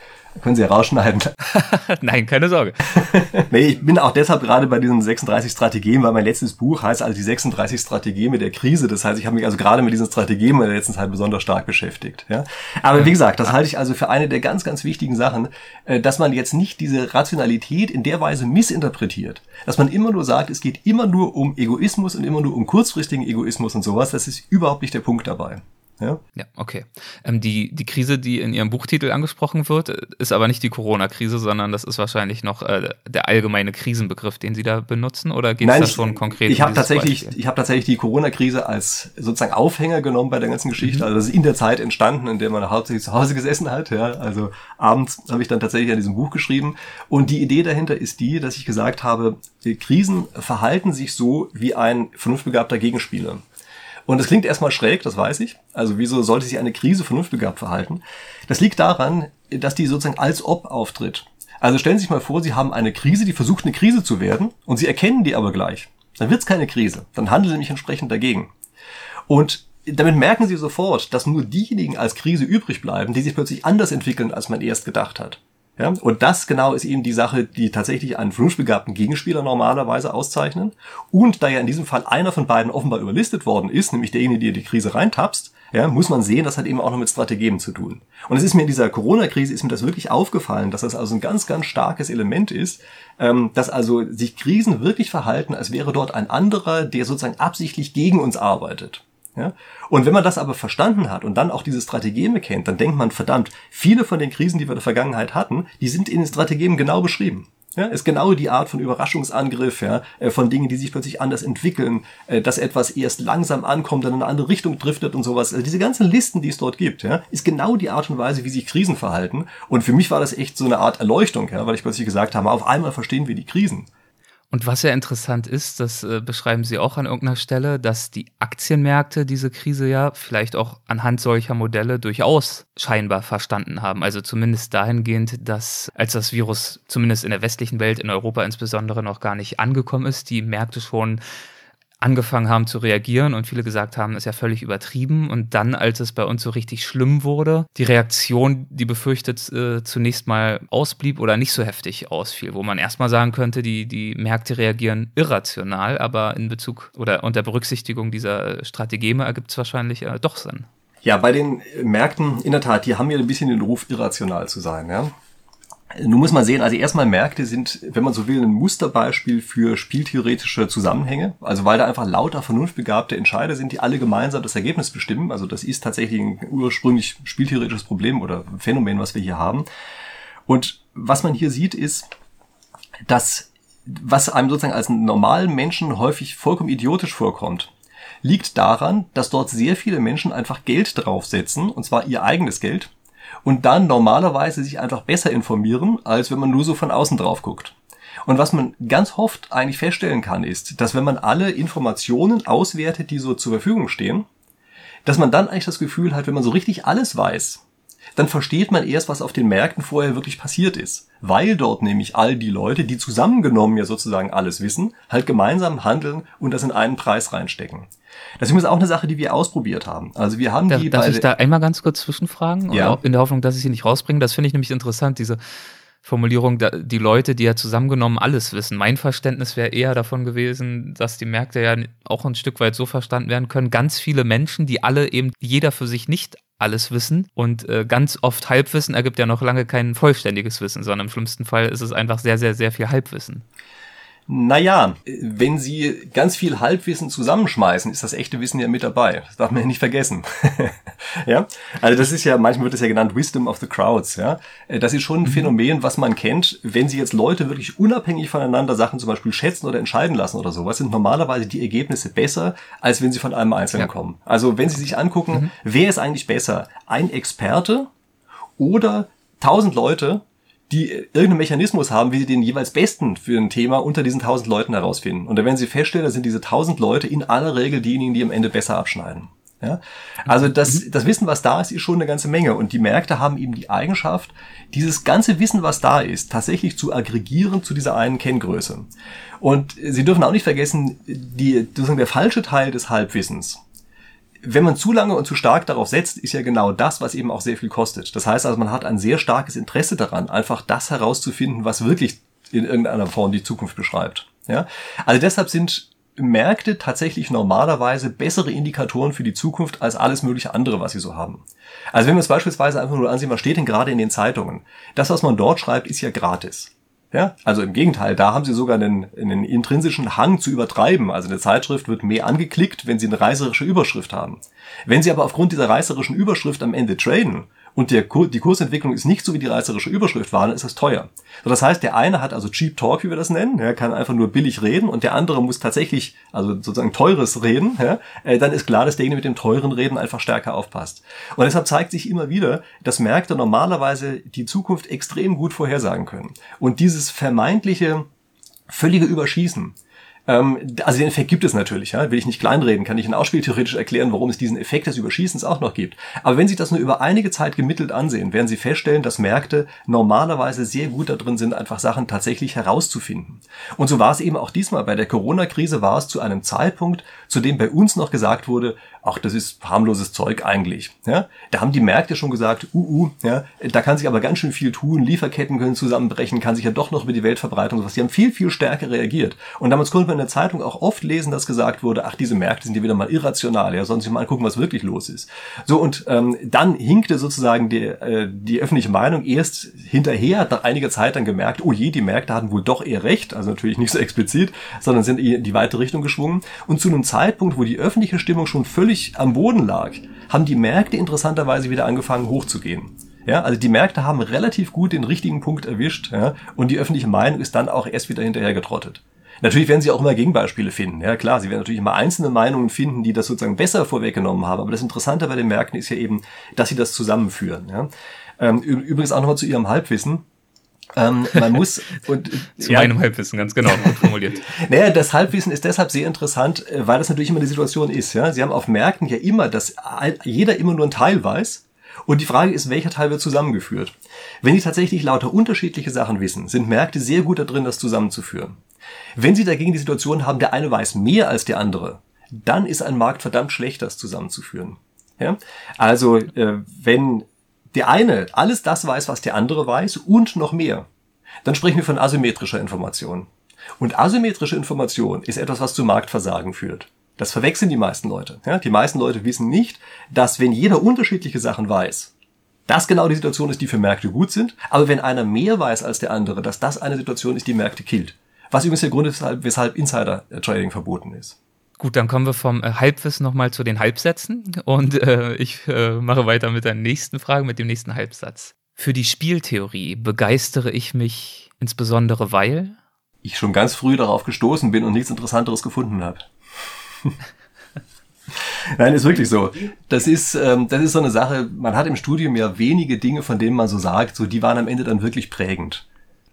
Können Sie ja rausschneiden. Nein, keine Sorge. nee, ich bin auch deshalb gerade bei diesen 36 Strategien, weil mein letztes Buch heißt also die 36 Strategien mit der Krise. Das heißt, ich habe mich also gerade mit diesen Strategien in der letzten Zeit besonders stark beschäftigt. Ja? Aber wie gesagt, das halte ich also für eine der ganz, ganz wichtigen Sachen, äh, dass man jetzt nicht diese Rationalität in der Weise missinterpretiert. Dass man immer nur sagt, es geht immer nur um Egoismus und immer nur um kurzfristigen Egoismus und sowas. Das ist überhaupt nicht der Punkt dabei. Ja, ja okay. Ähm, die, die Krise, die in Ihrem Buchtitel angesprochen wird, ist aber nicht die Corona-Krise, sondern das ist wahrscheinlich noch äh, der allgemeine Krisenbegriff, den Sie da benutzen, oder geht es da schon konkret? Ich habe tatsächlich, ich habe tatsächlich die Corona-Krise als sozusagen Aufhänger genommen bei der ganzen Geschichte. Mhm. Also das ist in der Zeit entstanden, in der man hauptsächlich zu Hause gesessen hat. Ja, also abends habe ich dann tatsächlich an diesem Buch geschrieben. Und die Idee dahinter ist die, dass ich gesagt habe, Krisen verhalten sich so wie ein vernunftbegabter Gegenspieler. Und das klingt erstmal schräg, das weiß ich. Also wieso sollte sich eine Krise vernunftbegabt verhalten? Das liegt daran, dass die sozusagen als ob auftritt. Also stellen Sie sich mal vor, Sie haben eine Krise, die versucht eine Krise zu werden und Sie erkennen die aber gleich. Dann wird es keine Krise. Dann handeln Sie nämlich entsprechend dagegen. Und damit merken Sie sofort, dass nur diejenigen als Krise übrig bleiben, die sich plötzlich anders entwickeln, als man erst gedacht hat. Ja, und das genau ist eben die Sache, die tatsächlich einen vernunftbegabten Gegenspieler normalerweise auszeichnen. Und da ja in diesem Fall einer von beiden offenbar überlistet worden ist, nämlich derjenige, der die Krise reintapst, ja, muss man sehen, das hat eben auch noch mit Strategien zu tun. Und es ist mir in dieser Corona-Krise ist mir das wirklich aufgefallen, dass das also ein ganz, ganz starkes Element ist, ähm, dass also sich Krisen wirklich verhalten, als wäre dort ein anderer, der sozusagen absichtlich gegen uns arbeitet. Ja? Und wenn man das aber verstanden hat und dann auch diese Strategeme kennt, dann denkt man, verdammt, viele von den Krisen, die wir in der Vergangenheit hatten, die sind in den Strategien genau beschrieben. Ja, ist genau die Art von Überraschungsangriff, ja, äh, von Dingen, die sich plötzlich anders entwickeln, äh, dass etwas erst langsam ankommt, dann in eine andere Richtung driftet und sowas. Also diese ganzen Listen, die es dort gibt, ja, ist genau die Art und Weise, wie sich Krisen verhalten. Und für mich war das echt so eine Art Erleuchtung, ja, weil ich plötzlich gesagt habe, auf einmal verstehen wir die Krisen. Und was ja interessant ist, das äh, beschreiben Sie auch an irgendeiner Stelle, dass die Aktienmärkte diese Krise ja vielleicht auch anhand solcher Modelle durchaus scheinbar verstanden haben. Also zumindest dahingehend, dass als das Virus zumindest in der westlichen Welt, in Europa insbesondere noch gar nicht angekommen ist, die Märkte schon angefangen haben zu reagieren und viele gesagt haben, ist ja völlig übertrieben. Und dann, als es bei uns so richtig schlimm wurde, die Reaktion, die befürchtet äh, zunächst mal ausblieb oder nicht so heftig ausfiel, wo man erstmal sagen könnte, die, die Märkte reagieren irrational, aber in Bezug oder unter Berücksichtigung dieser Strategeme ergibt es wahrscheinlich äh, doch Sinn. Ja, bei den Märkten, in der Tat, die haben ja ein bisschen den Ruf, irrational zu sein. Ja? Nun muss man sehen, also erstmal Märkte sind, wenn man so will, ein Musterbeispiel für spieltheoretische Zusammenhänge. Also weil da einfach lauter vernunftbegabte Entscheider sind, die alle gemeinsam das Ergebnis bestimmen. Also das ist tatsächlich ein ursprünglich spieltheoretisches Problem oder Phänomen, was wir hier haben. Und was man hier sieht, ist, dass was einem sozusagen als normalen Menschen häufig vollkommen idiotisch vorkommt, liegt daran, dass dort sehr viele Menschen einfach Geld draufsetzen, und zwar ihr eigenes Geld, und dann normalerweise sich einfach besser informieren, als wenn man nur so von außen drauf guckt. Und was man ganz oft eigentlich feststellen kann, ist, dass wenn man alle Informationen auswertet, die so zur Verfügung stehen, dass man dann eigentlich das Gefühl hat, wenn man so richtig alles weiß, dann versteht man erst, was auf den Märkten vorher wirklich passiert ist. Weil dort nämlich all die Leute, die zusammengenommen ja sozusagen alles wissen, halt gemeinsam handeln und das in einen Preis reinstecken. Das ist übrigens auch eine Sache, die wir ausprobiert haben. Also wir haben Darf, die. Darf ich da einmal ganz kurz zwischenfragen? Ja. In der Hoffnung, dass ich sie nicht rausbringe. Das finde ich nämlich interessant, diese Formulierung, die Leute, die ja zusammengenommen alles wissen. Mein Verständnis wäre eher davon gewesen, dass die Märkte ja auch ein Stück weit so verstanden werden können. Ganz viele Menschen, die alle eben jeder für sich nicht alles wissen und äh, ganz oft Halbwissen ergibt ja noch lange kein vollständiges Wissen, sondern im schlimmsten Fall ist es einfach sehr, sehr, sehr viel Halbwissen. Naja, wenn Sie ganz viel Halbwissen zusammenschmeißen, ist das echte Wissen ja mit dabei. Das darf man ja nicht vergessen. ja, also das ist ja, manchmal wird es ja genannt Wisdom of the Crowds. Ja, das ist schon ein mhm. Phänomen, was man kennt. Wenn Sie jetzt Leute wirklich unabhängig voneinander Sachen zum Beispiel schätzen oder entscheiden lassen oder sowas, sind normalerweise die Ergebnisse besser, als wenn sie von einem Einzelnen ja. kommen. Also wenn Sie sich angucken, mhm. wer ist eigentlich besser? Ein Experte oder tausend Leute, die irgendeinen Mechanismus haben, wie sie den jeweils besten für ein Thema unter diesen tausend Leuten herausfinden. Und da werden sie feststellen, da sind diese tausend Leute in aller Regel diejenigen, die am Ende besser abschneiden. Ja? Also das, das Wissen, was da ist, ist schon eine ganze Menge. Und die Märkte haben eben die Eigenschaft, dieses ganze Wissen, was da ist, tatsächlich zu aggregieren zu dieser einen Kenngröße. Und Sie dürfen auch nicht vergessen, die, sozusagen der falsche Teil des Halbwissens, wenn man zu lange und zu stark darauf setzt, ist ja genau das, was eben auch sehr viel kostet. Das heißt also, man hat ein sehr starkes Interesse daran, einfach das herauszufinden, was wirklich in irgendeiner Form die Zukunft beschreibt. Ja? Also deshalb sind Märkte tatsächlich normalerweise bessere Indikatoren für die Zukunft als alles mögliche andere, was sie so haben. Also wenn wir uns beispielsweise einfach nur ansehen, was steht denn gerade in den Zeitungen? Das, was man dort schreibt, ist ja gratis. Ja, also im Gegenteil, da haben sie sogar einen, einen intrinsischen Hang zu übertreiben. Also eine Zeitschrift wird mehr angeklickt, wenn sie eine reißerische Überschrift haben. Wenn sie aber aufgrund dieser reißerischen Überschrift am Ende traden, und der, die Kursentwicklung ist nicht so wie die reißerische Überschrift war, dann ist es teuer. So, das heißt, der eine hat also Cheap Talk, wie wir das nennen, er kann einfach nur billig reden und der andere muss tatsächlich, also sozusagen teures reden, ja, äh, dann ist klar, dass derjenige mit dem teuren Reden einfach stärker aufpasst. Und deshalb zeigt sich immer wieder, dass Märkte normalerweise die Zukunft extrem gut vorhersagen können. Und dieses vermeintliche völlige Überschießen, ähm, also den Effekt gibt es natürlich, ja, will ich nicht kleinreden, kann ich in Ausspieltheoretisch erklären, warum es diesen Effekt des Überschießens auch noch gibt. Aber wenn Sie das nur über einige Zeit gemittelt ansehen, werden Sie feststellen, dass Märkte normalerweise sehr gut darin sind, einfach Sachen tatsächlich herauszufinden. Und so war es eben auch diesmal. Bei der Corona-Krise war es zu einem Zeitpunkt, zu dem bei uns noch gesagt wurde, ach, das ist harmloses Zeug eigentlich. Ja? Da haben die Märkte schon gesagt, uh, uh, ja, da kann sich aber ganz schön viel tun, Lieferketten können zusammenbrechen, kann sich ja doch noch über die Weltverbreitung was. Die haben viel, viel stärker reagiert. Und damals konnte man in der Zeitung auch oft lesen, dass gesagt wurde, ach, diese Märkte sind ja wieder mal irrational, ja, sollen sich mal angucken, was wirklich los ist. So, und ähm, dann hinkte sozusagen die, äh, die öffentliche Meinung erst hinterher, nach einiger Zeit dann gemerkt, oh je, die Märkte hatten wohl doch eher recht, also natürlich nicht so explizit, sondern sind in die weite Richtung geschwungen. Und zu einem Zeitpunkt, wo die öffentliche Stimmung schon völlig am Boden lag, haben die Märkte interessanterweise wieder angefangen hochzugehen. Ja, also die Märkte haben relativ gut den richtigen Punkt erwischt, ja, und die öffentliche Meinung ist dann auch erst wieder hinterher getrottet. Natürlich werden sie auch immer Gegenbeispiele finden. Ja, klar, sie werden natürlich immer einzelne Meinungen finden, die das sozusagen besser vorweggenommen haben. Aber das Interessante bei den Märkten ist ja eben, dass sie das zusammenführen. Ja. Ähm, übrigens auch nochmal zu ihrem Halbwissen. Ähm, man muss und zu ja, meinem Halbwissen ganz genau gut formuliert. naja, das Halbwissen ist deshalb sehr interessant, äh, weil das natürlich immer die Situation ist. Ja, sie haben auf Märkten ja immer, dass jeder immer nur einen Teil weiß. Und die Frage ist, welcher Teil wird zusammengeführt? Wenn Sie tatsächlich lauter unterschiedliche Sachen wissen, sind Märkte sehr gut darin, das zusammenzuführen. Wenn Sie dagegen die Situation haben, der eine weiß mehr als der andere, dann ist ein Markt verdammt schlecht, das zusammenzuführen. Ja? Also äh, wenn der eine alles das weiß, was der andere weiß und noch mehr, dann sprechen wir von asymmetrischer Information. Und asymmetrische Information ist etwas, was zu Marktversagen führt. Das verwechseln die meisten Leute. Ja, die meisten Leute wissen nicht, dass wenn jeder unterschiedliche Sachen weiß, das genau die Situation ist, die für Märkte gut sind. Aber wenn einer mehr weiß als der andere, dass das eine Situation ist, die Märkte killt. Was übrigens der Grund ist, weshalb Insider-Trading verboten ist. Gut, dann kommen wir vom äh, Halbwissen nochmal zu den Halbsätzen und äh, ich äh, mache weiter mit der nächsten Frage, mit dem nächsten Halbsatz. Für die Spieltheorie begeistere ich mich insbesondere, weil ich schon ganz früh darauf gestoßen bin und nichts Interessanteres gefunden habe. Nein, ist wirklich so. Das ist, ähm, das ist so eine Sache, man hat im Studium ja wenige Dinge, von denen man so sagt, so die waren am Ende dann wirklich prägend.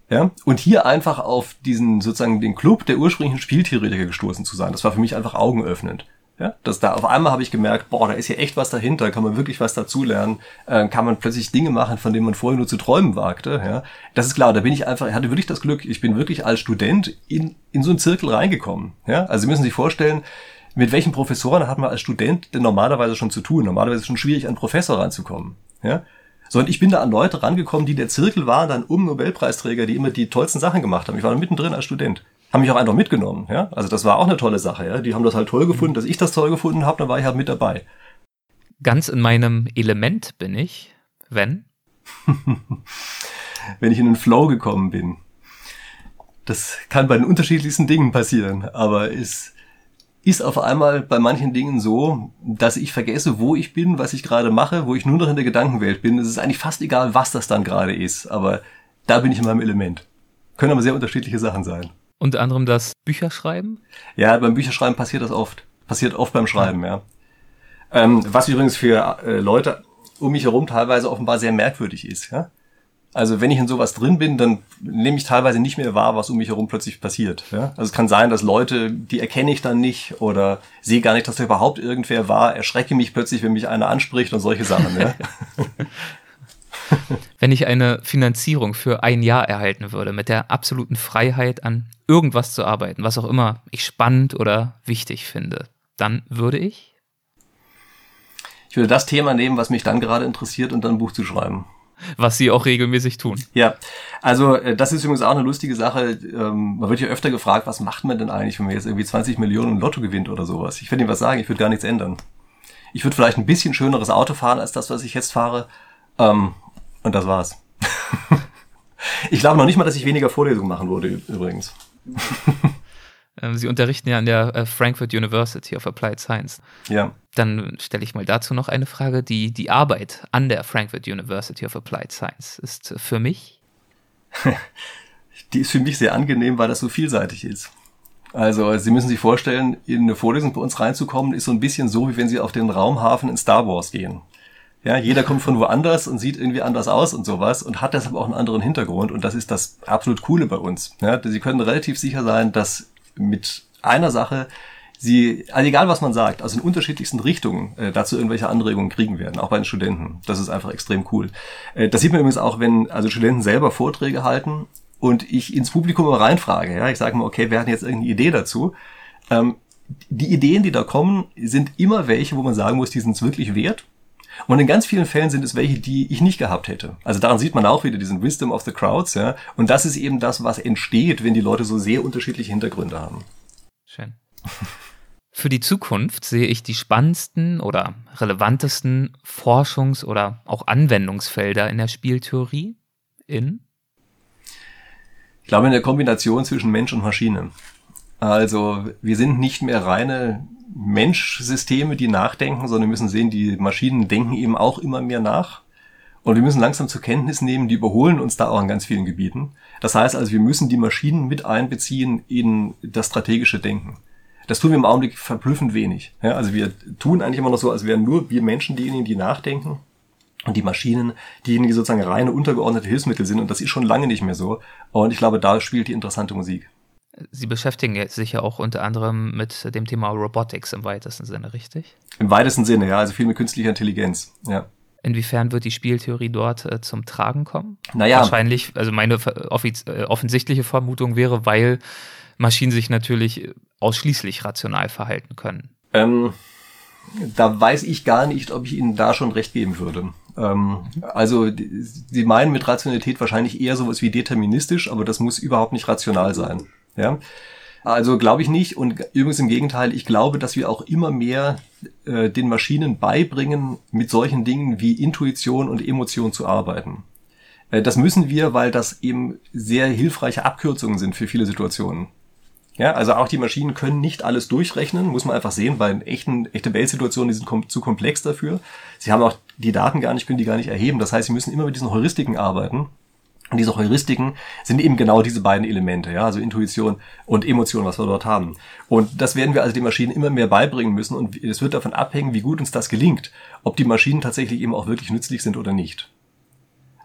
Ja? Und hier einfach auf diesen, sozusagen den Club der ursprünglichen Spieltheoretiker gestoßen zu sein, das war für mich einfach augenöffnend. Ja, dass da auf einmal habe ich gemerkt, boah, da ist hier echt was dahinter, kann man wirklich was dazulernen, äh, kann man plötzlich Dinge machen, von denen man vorher nur zu träumen wagte. Ja, das ist klar. Da bin ich einfach, hatte wirklich das Glück, ich bin wirklich als Student in in so einen Zirkel reingekommen. Ja, also Sie müssen sich vorstellen, mit welchen Professoren hat man als Student denn normalerweise schon zu tun? Normalerweise ist es schon schwierig, an Professor ranzukommen. Ja, sondern ich bin da an Leute rangekommen, die der Zirkel waren, dann um Nobelpreisträger, die immer die tollsten Sachen gemacht haben. Ich war da mittendrin als Student. Haben mich auch einfach mitgenommen, ja. Also das war auch eine tolle Sache, ja. Die haben das halt toll gefunden, dass ich das toll gefunden habe, dann war ich halt mit dabei. Ganz in meinem Element bin ich, wenn? wenn ich in den Flow gekommen bin. Das kann bei den unterschiedlichsten Dingen passieren, aber ist ist auf einmal bei manchen Dingen so, dass ich vergesse, wo ich bin, was ich gerade mache, wo ich nur noch in der Gedankenwelt bin. Es ist eigentlich fast egal, was das dann gerade ist, aber da bin ich in meinem Element. Können aber sehr unterschiedliche Sachen sein. Unter anderem das Bücherschreiben? Ja, beim Bücherschreiben passiert das oft. Passiert oft beim Schreiben, ja. Ähm, was übrigens für äh, Leute um mich herum teilweise offenbar sehr merkwürdig ist, ja. Also wenn ich in sowas drin bin, dann nehme ich teilweise nicht mehr wahr, was um mich herum plötzlich passiert. Ja? Also es kann sein, dass Leute, die erkenne ich dann nicht oder sehe gar nicht, dass da überhaupt irgendwer war, erschrecke mich plötzlich, wenn mich einer anspricht und solche Sachen. Ja? wenn ich eine Finanzierung für ein Jahr erhalten würde, mit der absoluten Freiheit an irgendwas zu arbeiten, was auch immer ich spannend oder wichtig finde, dann würde ich? Ich würde das Thema nehmen, was mich dann gerade interessiert und dann ein Buch zu schreiben was sie auch regelmäßig tun. Ja, also äh, das ist übrigens auch eine lustige Sache. Ähm, man wird ja öfter gefragt, was macht man denn eigentlich, wenn man jetzt irgendwie 20 Millionen im Lotto gewinnt oder sowas. Ich würde Ihnen was sagen, ich würde gar nichts ändern. Ich würde vielleicht ein bisschen schöneres Auto fahren als das, was ich jetzt fahre. Ähm, und das war's. ich glaube noch nicht mal, dass ich weniger Vorlesungen machen würde, übrigens. Ähm, sie unterrichten ja an der äh, Frankfurt University of Applied Science. Ja. Dann stelle ich mal dazu noch eine Frage. Die, die Arbeit an der Frankfurt University of Applied Science ist für mich? die ist für mich sehr angenehm, weil das so vielseitig ist. Also Sie müssen sich vorstellen, in eine Vorlesung bei uns reinzukommen, ist so ein bisschen so, wie wenn Sie auf den Raumhafen in Star Wars gehen. Ja, jeder kommt von woanders und sieht irgendwie anders aus und sowas und hat deshalb auch einen anderen Hintergrund und das ist das absolut Coole bei uns. Ja, Sie können relativ sicher sein, dass mit einer Sache sie, also egal was man sagt, also in unterschiedlichsten Richtungen äh, dazu irgendwelche Anregungen kriegen werden, auch bei den Studenten. Das ist einfach extrem cool. Äh, das sieht man übrigens auch, wenn also Studenten selber Vorträge halten und ich ins Publikum mal reinfrage. Ja, ich sage mal, okay, wer hat jetzt irgendeine Idee dazu? Ähm, die Ideen, die da kommen, sind immer welche, wo man sagen muss, die sind es wirklich wert. Und in ganz vielen Fällen sind es welche, die ich nicht gehabt hätte. Also daran sieht man auch wieder diesen Wisdom of the Crowds, ja. Und das ist eben das, was entsteht, wenn die Leute so sehr unterschiedliche Hintergründe haben. Schön. Für die Zukunft sehe ich die spannendsten oder relevantesten Forschungs- oder auch Anwendungsfelder in der Spieltheorie in? Ich glaube in der Kombination zwischen Mensch und Maschine. Also wir sind nicht mehr reine Menschsysteme, die nachdenken, sondern wir müssen sehen, die Maschinen denken eben auch immer mehr nach. Und wir müssen langsam zur Kenntnis nehmen, die überholen uns da auch an ganz vielen Gebieten. Das heißt also, wir müssen die Maschinen mit einbeziehen in das strategische Denken. Das tun wir im Augenblick verblüffend wenig. Ja, also wir tun eigentlich immer noch so, als wären nur wir Menschen diejenigen, die nachdenken und die Maschinen diejenigen, die sozusagen reine untergeordnete Hilfsmittel sind. Und das ist schon lange nicht mehr so. Und ich glaube, da spielt die interessante Musik. Sie beschäftigen sich ja auch unter anderem mit dem Thema Robotics im weitesten Sinne, richtig? Im weitesten Sinne, ja, also viel mit künstlicher Intelligenz, ja. Inwiefern wird die Spieltheorie dort äh, zum Tragen kommen? Naja. Wahrscheinlich, also meine äh, offensichtliche Vermutung wäre, weil Maschinen sich natürlich ausschließlich rational verhalten können. Ähm, da weiß ich gar nicht, ob ich Ihnen da schon recht geben würde. Ähm, also, Sie meinen mit Rationalität wahrscheinlich eher sowas wie deterministisch, aber das muss überhaupt nicht rational sein. Ja? Also glaube ich nicht. Und übrigens im Gegenteil, ich glaube, dass wir auch immer mehr äh, den Maschinen beibringen, mit solchen Dingen wie Intuition und Emotion zu arbeiten. Äh, das müssen wir, weil das eben sehr hilfreiche Abkürzungen sind für viele Situationen. Ja, also auch die Maschinen können nicht alles durchrechnen, muss man einfach sehen, weil echten, echte Weltsituationen, die sind kom zu komplex dafür. Sie haben auch die Daten gar nicht, können die gar nicht erheben. Das heißt, sie müssen immer mit diesen Heuristiken arbeiten. Und diese Heuristiken sind eben genau diese beiden Elemente, ja, also Intuition und Emotion, was wir dort haben. Und das werden wir also den Maschinen immer mehr beibringen müssen und es wird davon abhängen, wie gut uns das gelingt, ob die Maschinen tatsächlich eben auch wirklich nützlich sind oder nicht.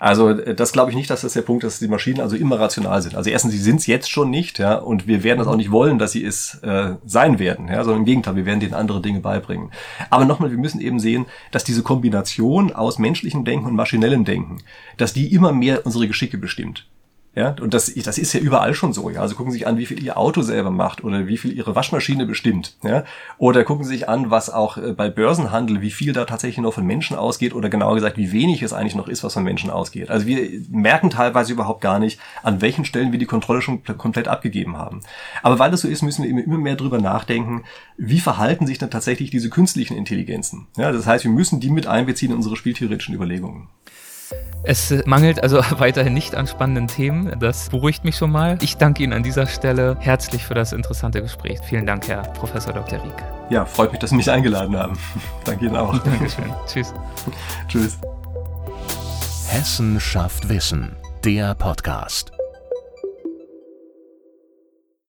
Also äh, das glaube ich nicht, dass das der Punkt ist, dass die Maschinen also immer rational sind. Also erstens, sie sind es jetzt schon nicht, ja, und wir werden das auch nicht wollen, dass sie es äh, sein werden, ja, sondern im Gegenteil, wir werden denen andere Dinge beibringen. Aber nochmal, wir müssen eben sehen, dass diese Kombination aus menschlichem Denken und maschinellem Denken, dass die immer mehr unsere Geschicke bestimmt. Ja, und das, das ist ja überall schon so. Ja, also gucken Sie sich an, wie viel Ihr Auto selber macht oder wie viel Ihre Waschmaschine bestimmt. Ja, oder gucken Sie sich an, was auch äh, bei Börsenhandel, wie viel da tatsächlich noch von Menschen ausgeht oder genauer gesagt, wie wenig es eigentlich noch ist, was von Menschen ausgeht. Also wir merken teilweise überhaupt gar nicht, an welchen Stellen wir die Kontrolle schon komplett abgegeben haben. Aber weil das so ist, müssen wir immer mehr drüber nachdenken, wie verhalten sich dann tatsächlich diese künstlichen Intelligenzen. Ja, das heißt, wir müssen die mit einbeziehen in unsere spieltheoretischen Überlegungen. Es mangelt also weiterhin nicht an spannenden Themen. Das beruhigt mich schon mal. Ich danke Ihnen an dieser Stelle herzlich für das interessante Gespräch. Vielen Dank, Herr Professor Dr. Rieck. Ja, freut mich, dass Sie mich eingeladen haben. danke Ihnen auch. Dankeschön. Tschüss. Tschüss. Hessen schafft Wissen, der Podcast.